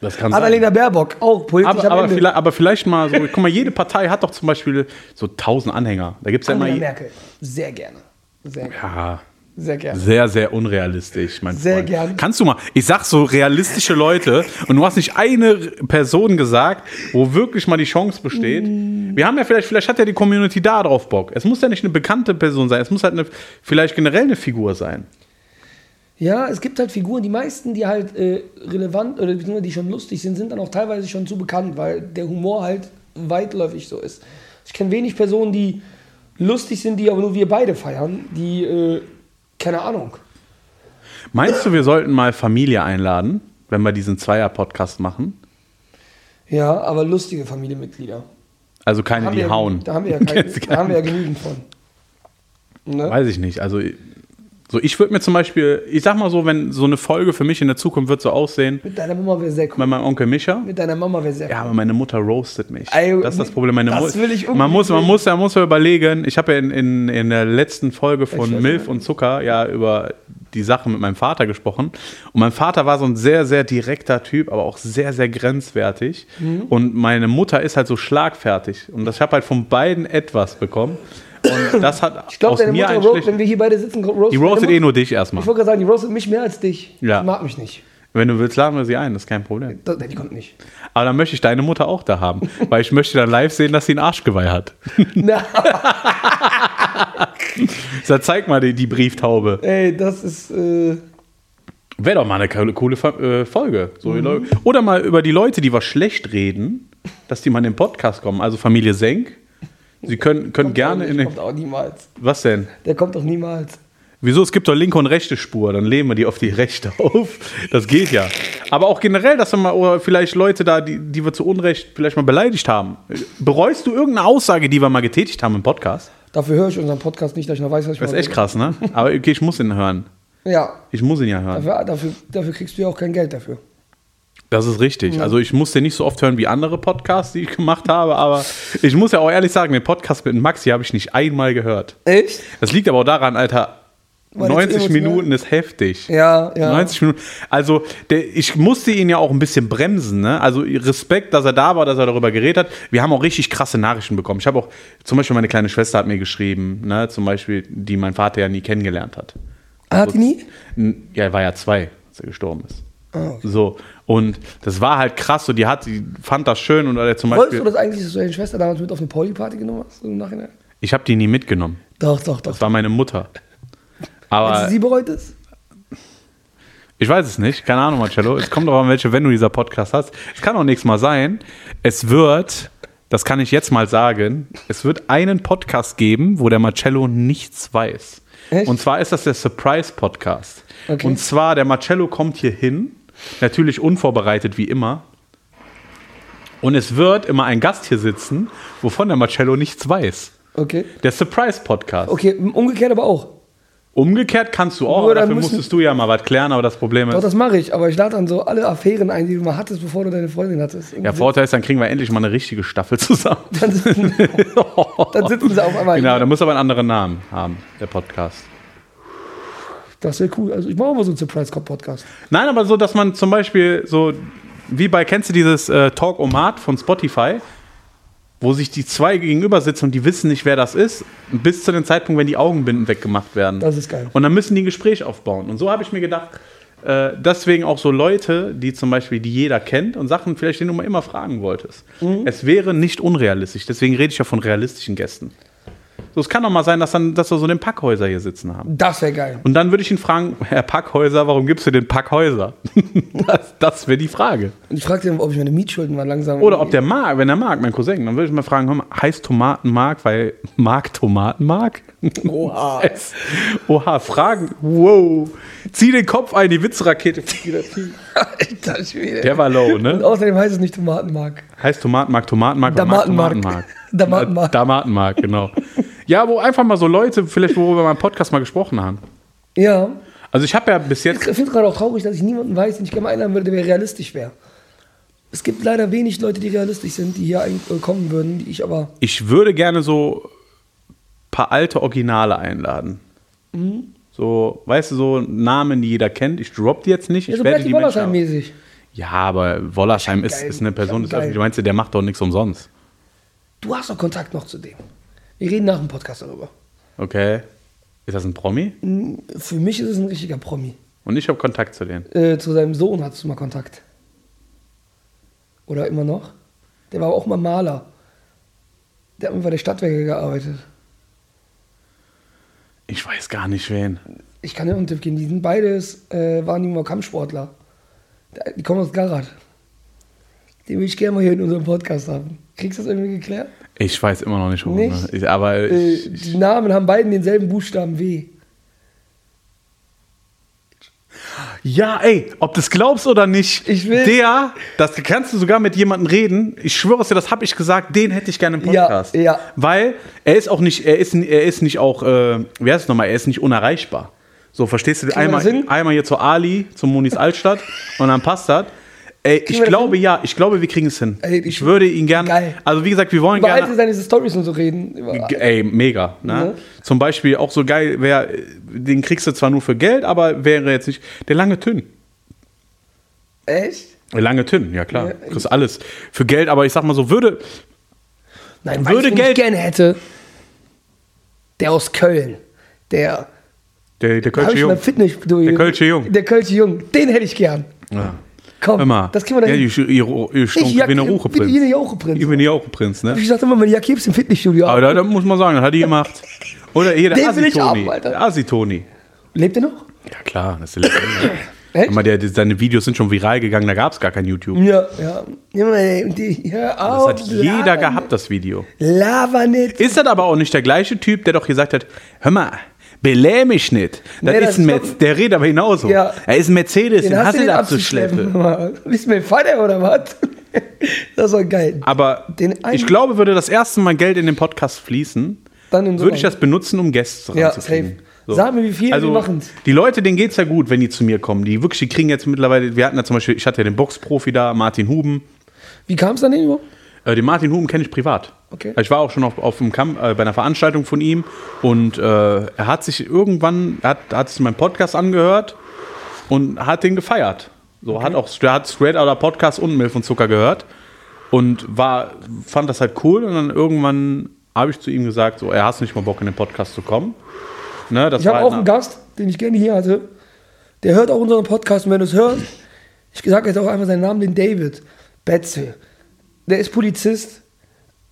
das kann sein. Annalena Baerbock, auch politisch Aber, aber, vielleicht, aber vielleicht mal so, guck mal, jede Partei hat doch zum Beispiel so 1000 Anhänger. Da gibt es ja immer. Merkel, sehr gerne. Sehr, Ja, sehr gerne. sehr, sehr unrealistisch, mein Sehr Freund. gern. Kannst du mal, ich sag so realistische Leute und du hast nicht eine Person gesagt, wo wirklich mal die Chance besteht. Mm. Wir haben ja vielleicht, vielleicht hat ja die Community da drauf Bock. Es muss ja nicht eine bekannte Person sein, es muss halt eine, vielleicht generell eine Figur sein. Ja, es gibt halt Figuren, die meisten, die halt äh, relevant oder die schon lustig sind, sind dann auch teilweise schon zu bekannt, weil der Humor halt weitläufig so ist. Ich kenne wenig Personen, die lustig sind, die aber nur wir beide feiern, die, äh, keine Ahnung. Meinst du, wir sollten mal Familie einladen, wenn wir diesen Zweier-Podcast machen? Ja, aber lustige Familienmitglieder. Also keine, die hauen. Da haben wir ja, da haben wir ja genügend von. Ne? Weiß ich nicht. Also, so ich würde mir zum Beispiel, ich sag mal so, wenn so eine Folge für mich in der Zukunft wird so aussehen, Mit deiner Mama wäre sehr cool. bei meinem Onkel Micha. Mit deiner Mama wäre sehr cool. Ja, aber meine Mutter roastet mich. Ey, das ist das Problem. Meine das Mu- will ich man muss, man muss, man muss ja überlegen. Ich habe ja in, in, in der letzten Folge von Milf und Zucker ja über die Sache mit meinem Vater gesprochen. Und mein Vater war so ein sehr, sehr direkter Typ, aber auch sehr, sehr grenzwertig. Mhm. Und meine Mutter ist halt so schlagfertig. Und das- ich habe halt von beiden etwas bekommen. Und das hat Ich glaube, deine Mutter, roast, wenn wir hier beide sitzen, roastet Die roastet eh nur dich erstmal. Ich wollte gerade sagen, die roastet mich mehr als dich. Ja. Die mag mich nicht. Wenn du willst, laden wir sie ein, das ist kein Problem. Das, die kommt nicht. Aber dann möchte ich deine Mutter auch da haben, weil ich möchte dann live sehen, dass sie ein Arschgeweih hat. Na, Sag, zeig mal die, die Brieftaube. ey, das ist. Äh, Wäre doch mal eine coole äh, Folge. So, Mhm. Oder mal über die Leute, die was schlecht reden, dass die mal in den Podcast kommen. Also Familie Senk. Sie können, können gerne in der den. kommt auch niemals. Was denn? Der kommt doch niemals. Wieso? Es gibt doch linke und rechte Spur. Dann lehnen wir die auf die rechte auf. Das geht ja. Aber auch generell, dass wir mal, oder vielleicht Leute da, die, die wir zu Unrecht vielleicht mal beleidigt haben. Bereust du irgendeine Aussage, die wir mal getätigt haben im Podcast? Dafür höre ich unseren Podcast nicht, dass ich noch weiß, was ich Das ist echt krass, ne? Aber okay, ich muss ihn hören. Ja, Ich muss ihn ja hören. dafür, dafür, dafür kriegst du ja auch kein Geld dafür. Das ist richtig. Also ich muss den nicht so oft hören wie andere Podcasts, die ich gemacht habe, aber ich muss ja auch ehrlich sagen, den Podcast mit Maxi habe ich nicht einmal gehört. Echt? Das liegt aber auch daran, Alter, War das 90 emotional? Minuten ist heftig. Ja, ja. 90 Minuten. Also der, ich musste ihn ja auch ein bisschen bremsen. Ne? Also Respekt, dass er da war, dass er darüber geredet hat. Wir haben auch richtig krasse Nachrichten bekommen. Ich habe auch, zum Beispiel meine kleine Schwester hat mir geschrieben, ne? zum Beispiel, die mein Vater ja nie kennengelernt hat. Hat die nie? Ja, er war ja zwei, als er gestorben ist. Ah, okay. So, und das war halt krass, so die hat, die fand das schön und zum Wolltest Beispiel, du das eigentlich, dass du deine Schwester damals mit auf eine Poly-Party genommen hast? Im Nachhinein? ich habe die nie mitgenommen. Doch, doch, doch. Das war meine Mutter. Aber sie bereut ist? ich weiß es nicht, keine Ahnung, Marcello. Es kommt auch an, welche Wenn du dieser Podcast hast. Es kann auch nächstes Mal sein. Es wird, das kann ich jetzt mal sagen, es wird einen Podcast geben, wo der Marcello nichts weiß. Echt? Und zwar ist das der Surprise Podcast. Okay. Und zwar, der Marcello kommt hier hin, natürlich unvorbereitet wie immer. Und es wird immer ein Gast hier sitzen, wovon der Marcello nichts weiß. Okay. Der Surprise Podcast. Okay, umgekehrt aber auch. Umgekehrt kannst du auch, Nur aber dafür musstest du ja mal was klären, aber das Problem Doch, ist, das mache ich, aber ich lade dann so alle Affären ein, die du mal hattest, bevor du deine Freundin hattest. der Vorteil ist, dann kriegen wir endlich mal eine richtige Staffel zusammen. Dann sitzen, dann sitzen sie auf einmal Genau, der muss aber einen anderen Namen haben, der Podcast. Das wäre cool. Also ich mache mal so einen Surprise-Cop-Podcast. Nein, aber so, dass man zum Beispiel so, wie bei, kennst du dieses äh, Talk-O-Mat von Spotify, wo sich die zwei gegenüber sitzen und die wissen nicht, wer das ist, bis zu dem Zeitpunkt, wenn die Augenbinden weggemacht werden. Das ist geil. Und dann müssen die ein Gespräch aufbauen. Und so habe ich mir gedacht, Äh, deswegen auch so Leute, die zum Beispiel, die jeder kennt und Sachen vielleicht, die du mal immer fragen wolltest. Es wäre nicht unrealistisch, deswegen rede ich ja von realistischen Gästen. So, es kann doch mal sein, dass, dann, dass wir so den Packhäuser hier sitzen haben. Das wäre geil. Und dann würde ich ihn fragen, Herr Packhäuser, warum gibst du den Packhäuser? das das wäre die Frage. Und ich fragte ihn, ob ich meine Mietschulden mal langsam. Oder ob der mag, wenn er mag, mein Cousin, dann würde ich mal fragen, hör heißt Tomatenmark, weil Mark Tomatenmark? Oha. Es- Oha, Fragen, wow. Zieh den Kopf ein, die Witzrakete. Alter Schwede. Der war low, Und ne? außerdem heißt es nicht Tomatenmark. Heißt Tomatenmark, Tomatenmark oder Mark Damatenmark. Tomatenmark? Damatenmark. Damatenmark, genau. Ja, wo einfach mal so Leute, vielleicht worüber wir mal im Podcast mal gesprochen haben. Ja. Also ich habe ja bis Ich jetzt, finde gerade auch traurig, dass ich niemanden weiß, den ich gerne mal einladen würde, der realistisch wäre. Es gibt leider wenig Leute, die realistisch sind, die hier äh, kommen würden, die ich aber. ich würde gerne so ein paar alte Originale einladen. Mhm. So, weißt du, so Namen, die jeder kennt. Ich drop die jetzt nicht. Ja, Ich so werde die Menschen mäßig. Ja, aber Wollersheim ist, ist eine Person des Geil. Öffentlichen. Du meinst, der macht doch nichts umsonst. Du hast doch Kontakt noch zu dem. Wir reden nach dem Podcast darüber. Okay. Ist das ein Promi? Für mich ist es ein richtiger Promi. Und ich habe Kontakt zu denen. Äh, zu seinem Sohn hattest du mal Kontakt. Oder immer noch? Der war auch mal Maler. Der hat bei der Stadtwerke gearbeitet. Ich weiß gar nicht wen. Ich kann dir einen Tipp geben. Die sind beides, äh, waren die mal Kampfsportler. Die kommen aus Garat. Den will ich gerne mal hier in unserem Podcast haben. Kriegst du das irgendwie geklärt? Ich weiß immer noch nicht, warum. Nicht? Ne? Ich, aber Äh, ich, die Namen haben beiden denselben Buchstaben W. ja, ey, ob du es glaubst oder nicht, Ich will- der, das kannst du sogar mit jemandem reden. Ich schwöre es dir, das habe ich gesagt, den hätte ich gerne im Ja, Podcast. ja. Weil er ist auch nicht, er ist, er ist nicht auch, äh, wie heißt es nochmal, er ist nicht unerreichbar. So, verstehst du? Einmal, einmal hier zu Ali, zum Monis Altstadt und dann passt das. Ey, ich glaube ja, ich glaube, wir kriegen es hin. Ey, ich ich- würde ihn gerne, Geil. also wie gesagt, wir wollen Über alte gerne, seine Stories und so reden. Über, Ey, mega. Ne? Ne? Zum Beispiel auch so geil, wär, den kriegst du zwar nur für Geld, aber wäre jetzt nicht. Der lange Tünn. echt? Der lange Tünn, ja klar. Ja. kriegst alles für Geld, aber ich sag mal so, würde. Nein, Würde weißt Geld- ich gerne hätte. Der aus Köln. Der. Der, der Kölsche ich Jung. mal Fitnessstudio. Der Kölsche Jung. Der Kölsche Jung. Den hätte ich gern. Ja. Komm, mal. das kriegen wir da Ja, ich, ich, ich, ich Ich ich bin ein Jag- Rucheprinz. bin eine Jaucheprinz. Ich bin ein Jaucheprinz, ne? Ich sagte immer, meine Jacke gibt's im Fitnessstudio. Aber da, da muss man sagen, das hat die gemacht. Oder hier, der ich Asi-Toni. Der Asi-Toni. Lebt er noch? Ja, klar, das ist der. Echt? Aber der, seine Videos sind schon viral gegangen, da gab es gar kein YouTube. Ja, ja. Das hat jeder gehabt, das Video. Laber nicht. Ist das aber auch nicht der gleiche Typ, der doch gesagt hat, hör mal, beläh mich nicht. Das Nee, das ist ein ist Merz- doch- der redet aber genauso. Ja. Er ist ein Mercedes, den, Den hast du den abzuschleppen. Bist du mein Vater oder was? Das war geil. Aber ich glaube, würde das erste Mal Geld in den Podcast fließen, Dann so würde ich das benutzen, um Gäste Ja, safe. Sag mir, wie viel also, wir machen's. Die Leute, denen geht es ja gut, wenn die zu mir kommen. Die wirklich, die kriegen jetzt mittlerweile, wir hatten ja zum Beispiel, ich hatte ja den Boxprofi da, Martin Huben. Wie kam es dann überhaupt? Äh, den Martin Huben kenne ich privat. Okay. Ich war auch schon auf, auf dem Camp, äh, bei einer Veranstaltung von ihm und äh, er hat sich irgendwann, er hat, hat sich meinen Podcast angehört und hat den gefeiert. So hat auch, hat Straight Outta Podcast und Milf und Zucker gehört und war, fand das halt cool und dann irgendwann habe ich zu ihm gesagt, so, er hast nicht mal Bock in den Podcast zu kommen. Ne, Ich habe war auch halt einen eine- Gast, den ich gerne hier hatte. Der hört auch unseren Podcast und wenn du es hörst, ich sage jetzt auch einmal seinen Namen, den David Betze. Der ist Polizist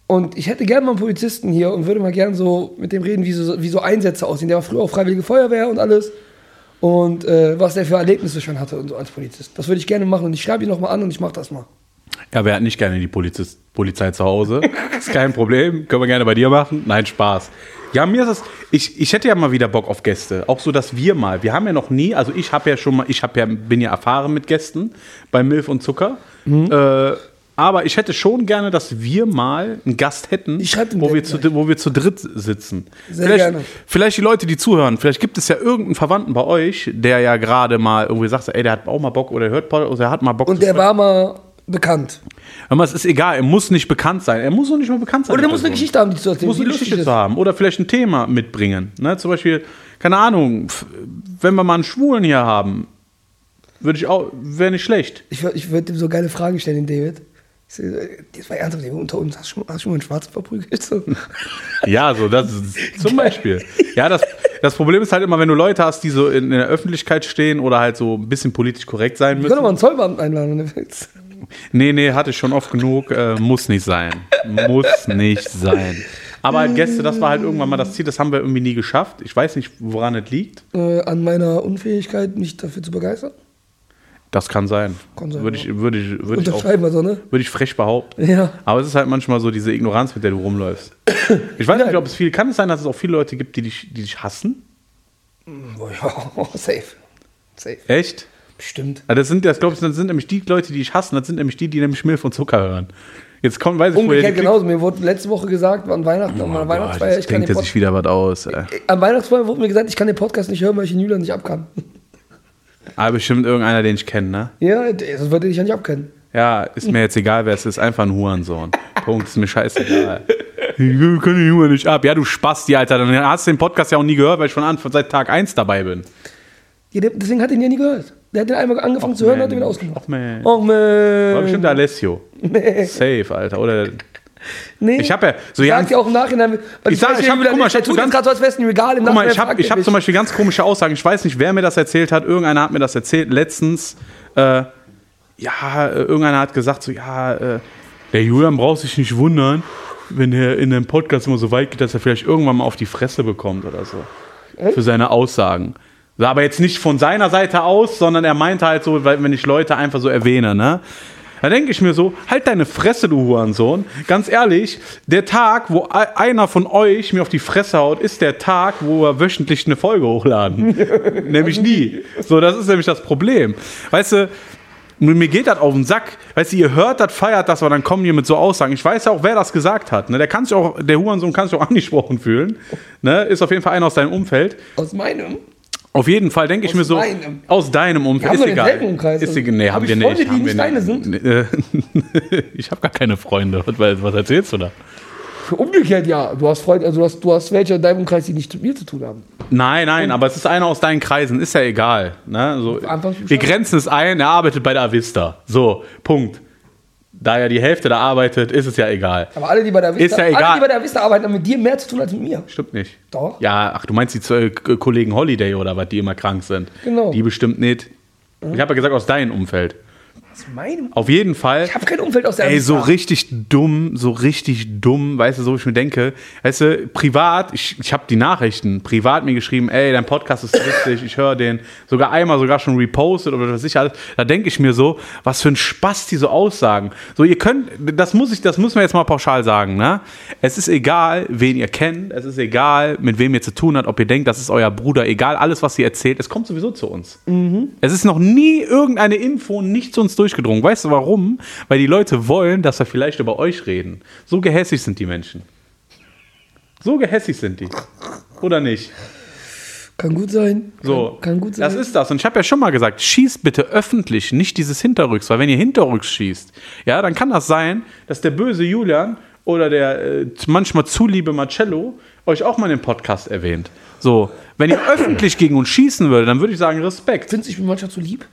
und ich hätte gerne mal einen Polizisten hier und würde mal gerne so mit dem reden, wie so, wie so Einsätze aussehen. Der war früher auch Freiwillige Feuerwehr und alles und äh, was der für Erlebnisse schon hatte und so als Polizist. Das würde ich gerne machen und ich schreibe ihn nochmal an und ich mache das mal. Ja, wer hat nicht gerne die Polizist, Polizei zu Hause? Ist kein Problem. Können wir gerne bei dir machen. Nein, Spaß. Ja, mir ist es. Ich, ich hätte ja mal wieder Bock auf Gäste. Auch so, dass wir mal. Wir haben ja noch nie. Also ich habe ja schon mal. Ich habe ja bin ja erfahren mit Gästen bei Milf und Zucker. Mhm. Äh, aber ich hätte schon gerne, dass wir mal einen Gast hätten, dem wo wir, zu, wo wir zu dritt sitzen. Sehr vielleicht, gerne. vielleicht die Leute, die zuhören, vielleicht gibt es ja irgendeinen Verwandten bei euch, der ja gerade mal irgendwie sagt, ey, der hat auch mal Bock oder hört oder er hat mal Bock. Und der war mal bekannt. Aber es ist egal, er muss nicht bekannt sein. Er muss auch nicht mal bekannt sein. Oder der die muss eine. Geschichte haben, die zu erzählen. muss eine Geschichte zu haben. Oder vielleicht ein Thema mitbringen. Ne? Zum Beispiel, keine Ahnung, wenn wir mal einen Schwulen hier haben, würde ich auch, wäre nicht schlecht. Ich, ich würde ihm so geile Fragen stellen, den David. So, äh, Das war ernsthaft, unter uns. Hast du schon, hast du schon mal einen Schwarzen verprügelt? So. Ja, so, das ist zum Beispiel. Ja, das, Das Problem ist halt immer, wenn du Leute hast, die so in, in der Öffentlichkeit stehen oder halt so ein bisschen politisch korrekt sein Wir können doch müssen. mal einen Zollbeamten einladen. wenn du willst. Nee, nee, hatte ich schon oft genug. Äh, muss nicht sein. Muss nicht sein. Aber Gäste, das war halt irgendwann mal das Ziel, das haben wir irgendwie nie geschafft. Ich weiß nicht, woran es liegt. Äh, an meiner Unfähigkeit, mich dafür zu begeistern. Das kann sein. Kann sein, würde ja. ich, würde ich, würde ich, auch, Unterschreiben wir so, ne? würde ich frech behaupten. Ja. Aber es ist halt manchmal so diese Ignoranz, mit der du rumläufst. Ich weiß nicht, ob es viel, kann es sein, dass es auch viele Leute gibt, die dich, die dich hassen? Oh, ja, safe. Safe. Echt? Bestimmt. Also das sind, das glaube ich, das sind nämlich die Leute, die ich hassen, das sind nämlich die, die nämlich Milf und Zucker hören. Jetzt kommt, weiß ich, Umgekehrt genauso. Mir wurde letzte Woche gesagt, an Weihnachten, an meiner Oh Weihnachtsfeier, ich kann den er Pod sich wieder was aus. Ey. Am Weihnachtsfeier wurde mir gesagt, ich kann den Podcast nicht hören, weil ich den Julian nicht abkann. Aber bestimmt irgendeiner, den ich kenne, ne? Ja, das würde ich ja nicht abkennen. Ja, ist mir jetzt egal, wer es ist. Einfach ein Hurensohn. Punkt, ist mir scheißegal. Ich kann den Junge nicht ab. Ja, du Spasti, Alter. Dann hast du den Podcast ja auch nie gehört, weil ich von Anfang seit Tag 1 dabei bin. Ja, deswegen hat er ihn ja nie gehört. Der hat den einmal angefangen zu hören und hat den wieder ausgemacht. Ach, man. Och, man. War bestimmt der Alessio. Safe, Alter. Oder Nee. ich habe ja so Sagt ganz, ja auch im Nachhinein. Ich sag- ich ja, hab- Julian, guck mal, ich der hab so tut jetzt ganz- gerade so, als ein Regal im Guck mal, ich habe ich hab mich. zum Beispiel ganz komische Aussagen. Ich weiß nicht, wer mir das erzählt hat. Irgendeiner hat mir das erzählt. Letztens, äh, ja, äh, irgendeiner hat gesagt, so, ja, äh, der Julian braucht sich nicht wundern, wenn er in dem Podcast immer so weit geht, dass er vielleicht irgendwann mal auf die Fresse bekommt oder so. Für seine Aussagen. Aber jetzt nicht von seiner Seite aus, sondern er meinte halt so, weil, wenn ich Leute einfach so erwähne, ne? Da denke ich mir so, halt deine Fresse, du Hurensohn. Ganz ehrlich, der Tag, wo einer von euch mir auf die Fresse haut, ist der Tag, wo wir wöchentlich eine Folge hochladen. nämlich nie. So, das ist nämlich das Problem. Weißt du, mir geht das auf den Sack. Weißt du, ihr hört das, feiert das, aber dann kommen die mit so Aussagen. Ich weiß ja auch, wer das gesagt hat. Ne? Der kann sich auch, der Hurensohn kann sich auch angesprochen fühlen. Ne? Ist auf jeden Fall einer aus deinem Umfeld. Aus meinem? Auf jeden Fall denke ich mir so, meinem? aus deinem Umfeld. haben Ist egal. Umkreis. Ist egal. Nee, Hab haben ich wir Freunde, nicht. die haben nicht nicht. Äh, ich habe gar keine Freunde. Was, erzählst du da? Umgekehrt, ja. Du hast Freunde, also du hast, du hast welche in deinem Umkreis, die nichts mit mir zu tun haben. Nein, nein, aber es ist einer aus deinen Kreisen, ist ja egal. Ne? So, wir grenzen es ein, er arbeitet bei der Avista. So, Punkt. Da ja die Hälfte da arbeitet, ist es ja egal. Aber alle, die bei der Vista, Ist ja alle, die bei der Vista arbeiten, haben mit dir mehr zu tun als mit mir. Stimmt nicht. Doch. Ja, ach, du meinst die zwei K- Kollegen Holiday oder was, die immer krank sind? Genau. Die bestimmt nicht. Ich habe ja gesagt, aus deinem Umfeld. Auf jeden Fall. Ich habe kein Umfeld aus der Ey, so richtig dumm, so richtig dumm, weißt du, so wie ich mir denke. Weißt du, privat, ich, ich habe die Nachrichten privat mir geschrieben, ey, dein Podcast ist witzig, ich höre den. Sogar einmal sogar schon repostet oder was ich alles. Da denke ich mir so, was für ein Spaß die so aussagen. So, ihr könnt, das muss ich, das müssen wir jetzt mal pauschal sagen, ne? Es ist egal, wen ihr kennt, es ist egal, mit wem ihr zu tun habt, ob ihr denkt, das ist euer Bruder, egal, alles, was ihr erzählt, es kommt sowieso zu uns. Es ist noch nie irgendeine Info nicht zu uns durchgedrungen. Weißt du warum? Weil die Leute wollen, dass wir vielleicht über euch reden. So gehässig sind die Menschen. So gehässig sind die. Oder nicht? Kann gut sein. So, Kann, kann gut sein. das ist das. Und ich habe ja schon mal gesagt, schießt bitte öffentlich, nicht dieses Hinterrücks, weil wenn ihr Hinterrücks schießt, ja, dann kann das sein, dass der böse Julian oder der äh, manchmal zu liebe Marcello euch auch mal in dem Podcast erwähnt. So, wenn ihr öffentlich gegen uns schießen würdet, dann würde ich sagen Respekt. Findest du, ich bin manchmal zu lieb?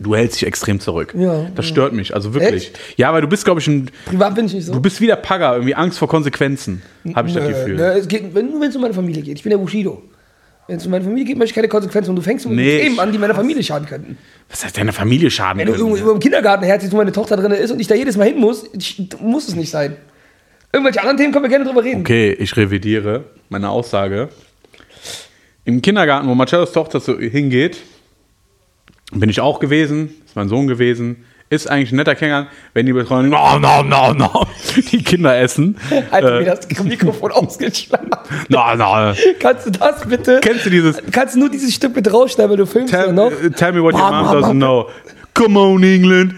Du hältst dich extrem zurück. Ja, das stört mich, also wirklich. Echt? Ja, weil du bist, glaube ich, ein, Privat bin ich nicht so. du bist wie der Pagger, irgendwie Angst vor Konsequenzen, habe ich das Nö, Gefühl. nö, es geht, wenn, nur wenn es um meine Familie geht. Ich bin der Bushido. Wenn es um meine Familie geht, möchte ich keine Konsequenzen. Und du fängst mit Nee, Themen an, die meiner Familie schaden könnten. Was heißt deine Familie schaden? Wenn du irgendwo über im Kindergarten herziehst, wo meine Tochter drin ist und ich da jedes Mal hin muss, ich, muss es nicht sein. Irgendwelche anderen Themen können wir gerne drüber reden. Okay, ich revidiere meine Aussage. Im Kindergarten, wo Marcellos Tochter so hingeht, bin ich auch gewesen, ist mein Sohn gewesen, ist eigentlich ein netter Kindergarten, wenn die Betreuung, no, no, no, no, die Kinder essen. Alter, Äh, mir das Mikrofon ausgeschlagen. no, no. Kannst du das bitte? Kennst du dieses, Kannst du nur dieses Stück bitte rausschneiden, weil du filmst ja tell, noch? äh, tell me what your mom doesn't know. Come on, England.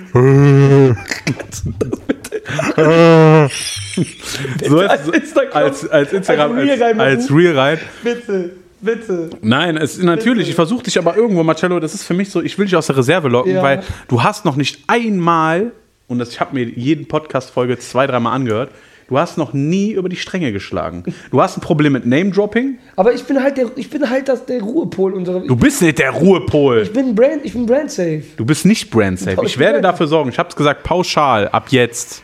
so als als, Instagram- als, als Instagram, als Reel als, als Real rein. Bitte, bitte. Nein, es, natürlich, ich versuche dich aber irgendwo, Marcello, das ist für mich so, ich will dich aus der Reserve locken, Ja. weil du hast noch nicht einmal, und das, ich habe mir jeden Podcast-Folge zwei, dreimal angehört, du hast noch nie über die Stränge geschlagen. Du hast ein Problem mit Name-Dropping, Aber ich bin halt der, ich bin halt das, der Ruhepol unserer. du bist nicht der Ruhepol. Ich bin Brand, ich bin Brand safe. Du bist nicht brand safe. Ich ich werde dafür sorgen, ich habe es gesagt, pauschal, ab jetzt.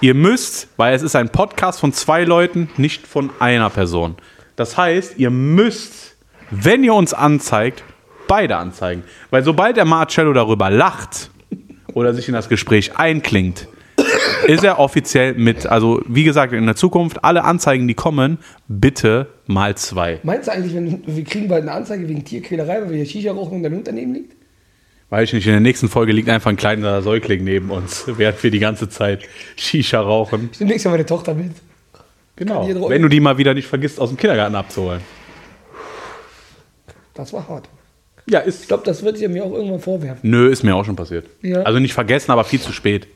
Ihr müsst, weil es ist ein Podcast von zwei Leuten, nicht von einer Person. Das heißt, ihr müsst, wenn ihr uns anzeigt, beide anzeigen. Weil sobald der Marcello darüber lacht oder sich in das Gespräch einklingt, ist er offiziell mit. Also, wie gesagt, in der Zukunft, alle Anzeigen, die kommen, bitte mal zwei. Meinst du eigentlich, wenn, wir kriegen bald eine Anzeige wegen Tierquälerei, weil wir hier Shisha rauchen und dein Hund daneben liegt? Weiß ich nicht, in der nächsten Folge liegt einfach ein kleiner Säugling neben uns, während wir die ganze Zeit Shisha rauchen. Ich nehme nächstes Mal meine Tochter mit. Genau. Wenn du die mal wieder nicht vergisst, aus dem Kindergarten abzuholen. Das war hart. Ja, ist. Ich glaube, das wird ihr mir auch irgendwann vorwerfen. Nö, ist mir auch schon passiert. Ja. Also nicht vergessen, aber viel zu spät.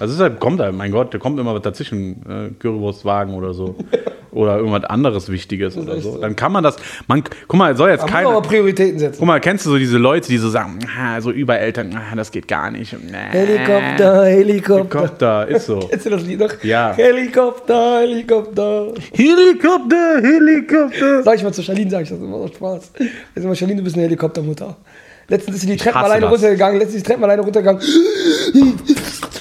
Also halt, kommt halt, mein Gott, da kommt immer was dazwischen, äh, Currywurstwagen oder so. oder irgendwas anderes Wichtiges oder so. so. Dann kann man das, man, guck mal, soll jetzt muss keine, man aber Prioritäten setzen. guck mal, kennst du so diese Leute, die so sagen, ah, so über Eltern, ah, das geht gar nicht. Helikopter, Helikopter. Helikopter, ist so. Kennst du das Lied noch? Ja. Helikopter, Helikopter. Helikopter, Helikopter. Sag ich mal zu Charlene, sag ich das immer aus Spaß. Jetzt immer, Charlene, du bist eine Helikoptermutter. Letztens ist sie die Treppen alleine das. runtergegangen, letztens ist die Treppen alleine runtergegangen.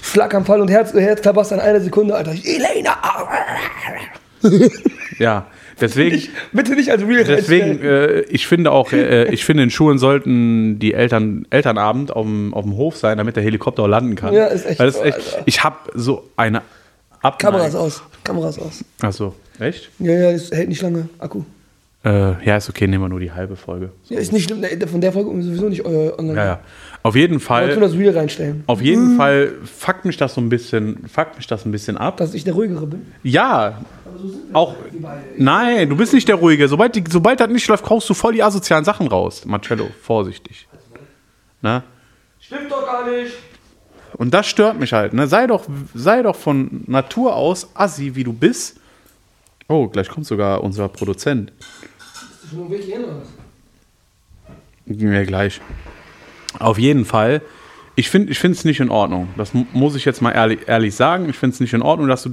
Schlaganfall und Herz, Herzklabaster in einer Sekunde, Alter. Elena! Ja, deswegen, Bitte nicht als Real deswegen, äh, ich finde auch, äh, ich finde in Schulen sollten die Eltern, Elternabend auf dem, auf dem Hof sein, damit der Helikopter auch landen kann. Ja, ist echt Weil so, echt, Alter. ich habe so eine Abneigung. Kameras aus. Kameras aus. Achso, echt? Ja, ja, es hält nicht lange. Akku. Äh, ja, ist okay, nehmen wir nur die halbe Folge. Ja, ist nicht schlimm. Ne, Von der Folge sowieso nicht äh, online. Ja, ja. Auf jeden Aber tu Fall, das Real reinstellen. auf jeden Fall fuckt mich das so ein bisschen, fuckt mich das ein bisschen ab. Dass ich der Ruhigere bin. Ja, auch. Nein, du bist nicht der Ruhige. Sobald, die, sobald das nicht läuft, haust du voll die asozialen Sachen raus. Marcello, vorsichtig. Ne? Stimmt doch gar nicht. Und das stört mich halt. Ne? Sei, doch, sei doch von Natur aus assi, wie du bist. Oh, gleich kommt sogar unser Produzent. Ist das schon Weg oder was? Ja, gleich. Auf jeden Fall. Ich finde es nicht in Ordnung. Das mu- muss ich jetzt mal ehrlich, ehrlich sagen. Ich finde es nicht in Ordnung, dass du.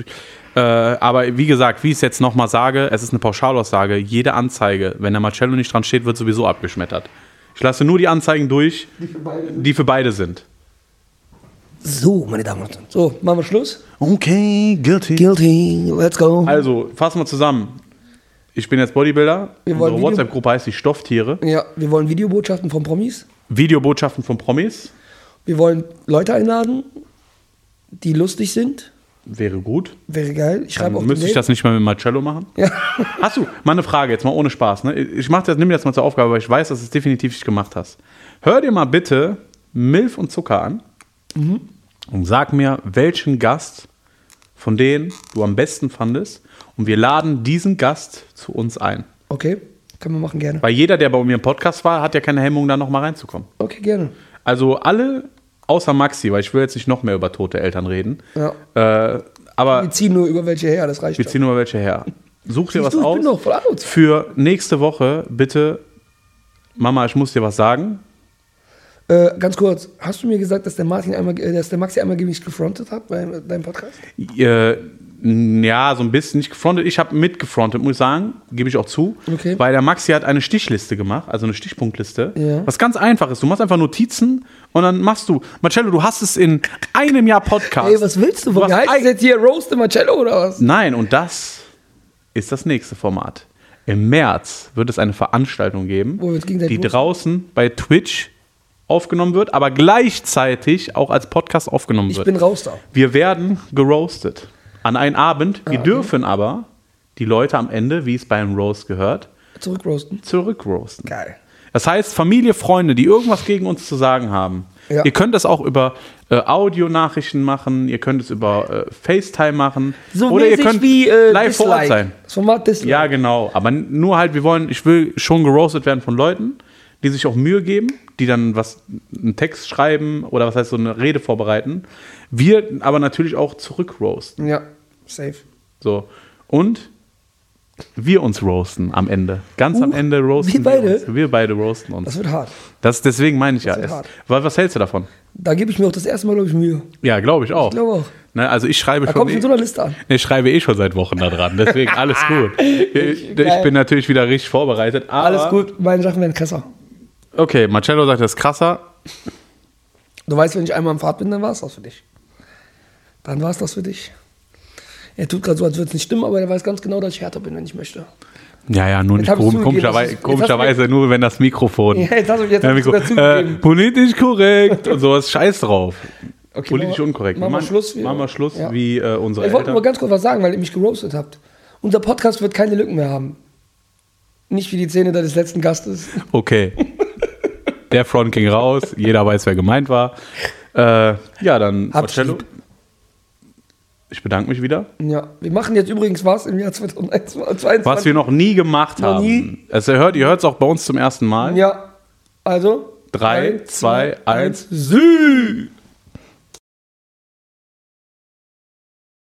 Äh, aber wie gesagt, wie ich es jetzt nochmal sage, es ist eine Pauschalaussage. Jede Anzeige, wenn der Marcello nicht dran steht, wird sowieso abgeschmettert. Ich lasse nur die Anzeigen durch, Die für beide sind. die für beide sind. So, meine Damen und Herren. So, machen wir Schluss. Okay, guilty. Guilty, let's go. Also, fassen wir zusammen. Ich bin jetzt Bodybuilder. Wir Unsere WhatsApp-Gruppe heißt die Stofftiere. Ja, wir wollen Videobotschaften von Promis. Videobotschaften von Promis. Wir wollen Leute einladen, die lustig sind. Wäre gut. Wäre geil. Ich schreibe auch müsste ich das nicht mal mit Marcello machen. Ja. Hast du, mal eine Frage, jetzt mal ohne Spaß. Ne? Ich mach das, nimm das mal zur Aufgabe, weil ich weiß, dass du es definitiv nicht gemacht hast. Hör dir mal bitte Milf und Zucker an und sag mir, welchen Gast von denen du am besten fandest. Und wir laden diesen Gast zu uns ein. Okay, können wir machen, gerne. Weil jeder, der bei mir im Podcast war, hat ja keine Hemmung, da nochmal reinzukommen. Okay, gerne. Also alle außer Maxi, weil ich will jetzt nicht noch mehr über tote Eltern reden. Ja. Äh, aber Wir ziehen nur über welche her, das reicht wir schon. ziehen nur welche her. Such dir was du, ich aus. bin doch voll. Für nächste Woche bitte, Mama, ich muss dir was sagen. Äh, ganz kurz, hast du mir gesagt, dass der Martin einmal, äh, dass der Maxi einmal gegen mich gefrontet hat bei deinem Podcast? Äh, ja, so ein bisschen nicht gefrontet. Ich habe mitgefrontet, muss ich sagen, gebe ich auch zu. Okay. Weil der Maxi hat eine Stichliste gemacht, also eine Stichpunktliste. Ja. Was ganz einfach ist. Du machst einfach Notizen und dann machst du. Marcello, du hast es in einem Jahr Podcast. Ey, was willst du von mir? Heißt das jetzt hier Roast the Marcello oder was? Nein, und das ist das nächste Format. Im März wird es eine Veranstaltung geben, die roasten. draußen bei Twitch aufgenommen wird, aber gleichzeitig auch als Podcast aufgenommen Ich wird. bin raus da. Wir werden geroastet. An einen Abend. Wir Ah, okay. dürfen aber die Leute am Ende, wie es beim Roast gehört, Zurückroasten. zurückroasten. Geil. Das heißt, Familie, Freunde, die irgendwas gegen uns zu sagen haben. Ja. Ihr könnt das auch über äh, Audionachrichten machen, ihr könnt es über äh, FaceTime machen. So oder ihr könnt wie äh, live vor Ort Dislike. sein. Das Format Dislike. Ja, genau. Aber nur halt, wir wollen, ich will schon geroastet werden von Leuten, die sich auch Mühe geben, die dann was, einen Text schreiben oder was heißt so eine Rede vorbereiten. Wir aber natürlich auch zurückroasten. Ja, safe. So. Und wir uns roasten am Ende. Ganz am Uh, Ende roasten wir beide? uns. Wir beide roasten uns. Das wird hart. Das, deswegen meine ich ja. wird Es, hart. was, hältst du davon? Da gebe ich mir auch das erste Mal, glaube ich, Mühe. Ja, glaube ich auch. Ich glaube auch. Ne, also ich schreibe Da schon. ich mit so einer Liste an. Ich schreibe eh schon seit Wochen da dran, deswegen alles gut. Ich, ich bin natürlich wieder richtig vorbereitet. Alles gut, meine Sachen werden krasser. Okay, Marcello sagt, das ist krasser. Du weißt, wenn ich einmal am Fahrt bin, dann war es das für dich. Dann war es das für dich. Er tut gerade so, als würde es nicht stimmen, aber er weiß ganz genau, dass ich härter bin, wenn ich möchte. Ja, ja, nur Jetzt nicht komischerweise, jetzt komischerweise nur, wenn das Mikrofon. Ja, jetzt hast du- jetzt Ja, Mikro- äh, politisch korrekt und sowas. Scheiß drauf. Okay, Politisch wir- unkorrekt. machen wir Schluss, Machen wir Schluss Ja. wie äh, unsere Ich wollte nur ganz kurz was sagen, weil ihr mich geroastet habt. Unser Podcast wird keine Lücken mehr haben. Nicht wie die Szene des letzten Gastes. Okay. Der Front ging raus. Jeder weiß, wer gemeint war. Äh, ja, dann Marcello. lieb. Ich bedanke mich wieder. Ja, wir machen jetzt übrigens was im Jahr 2022. Was wir noch nie gemacht Noch haben. nie. Also ihr hört, ihr hört es auch bei uns zum ersten Mal. Ja, also. Drei, drei, zwei, eins. Sieg!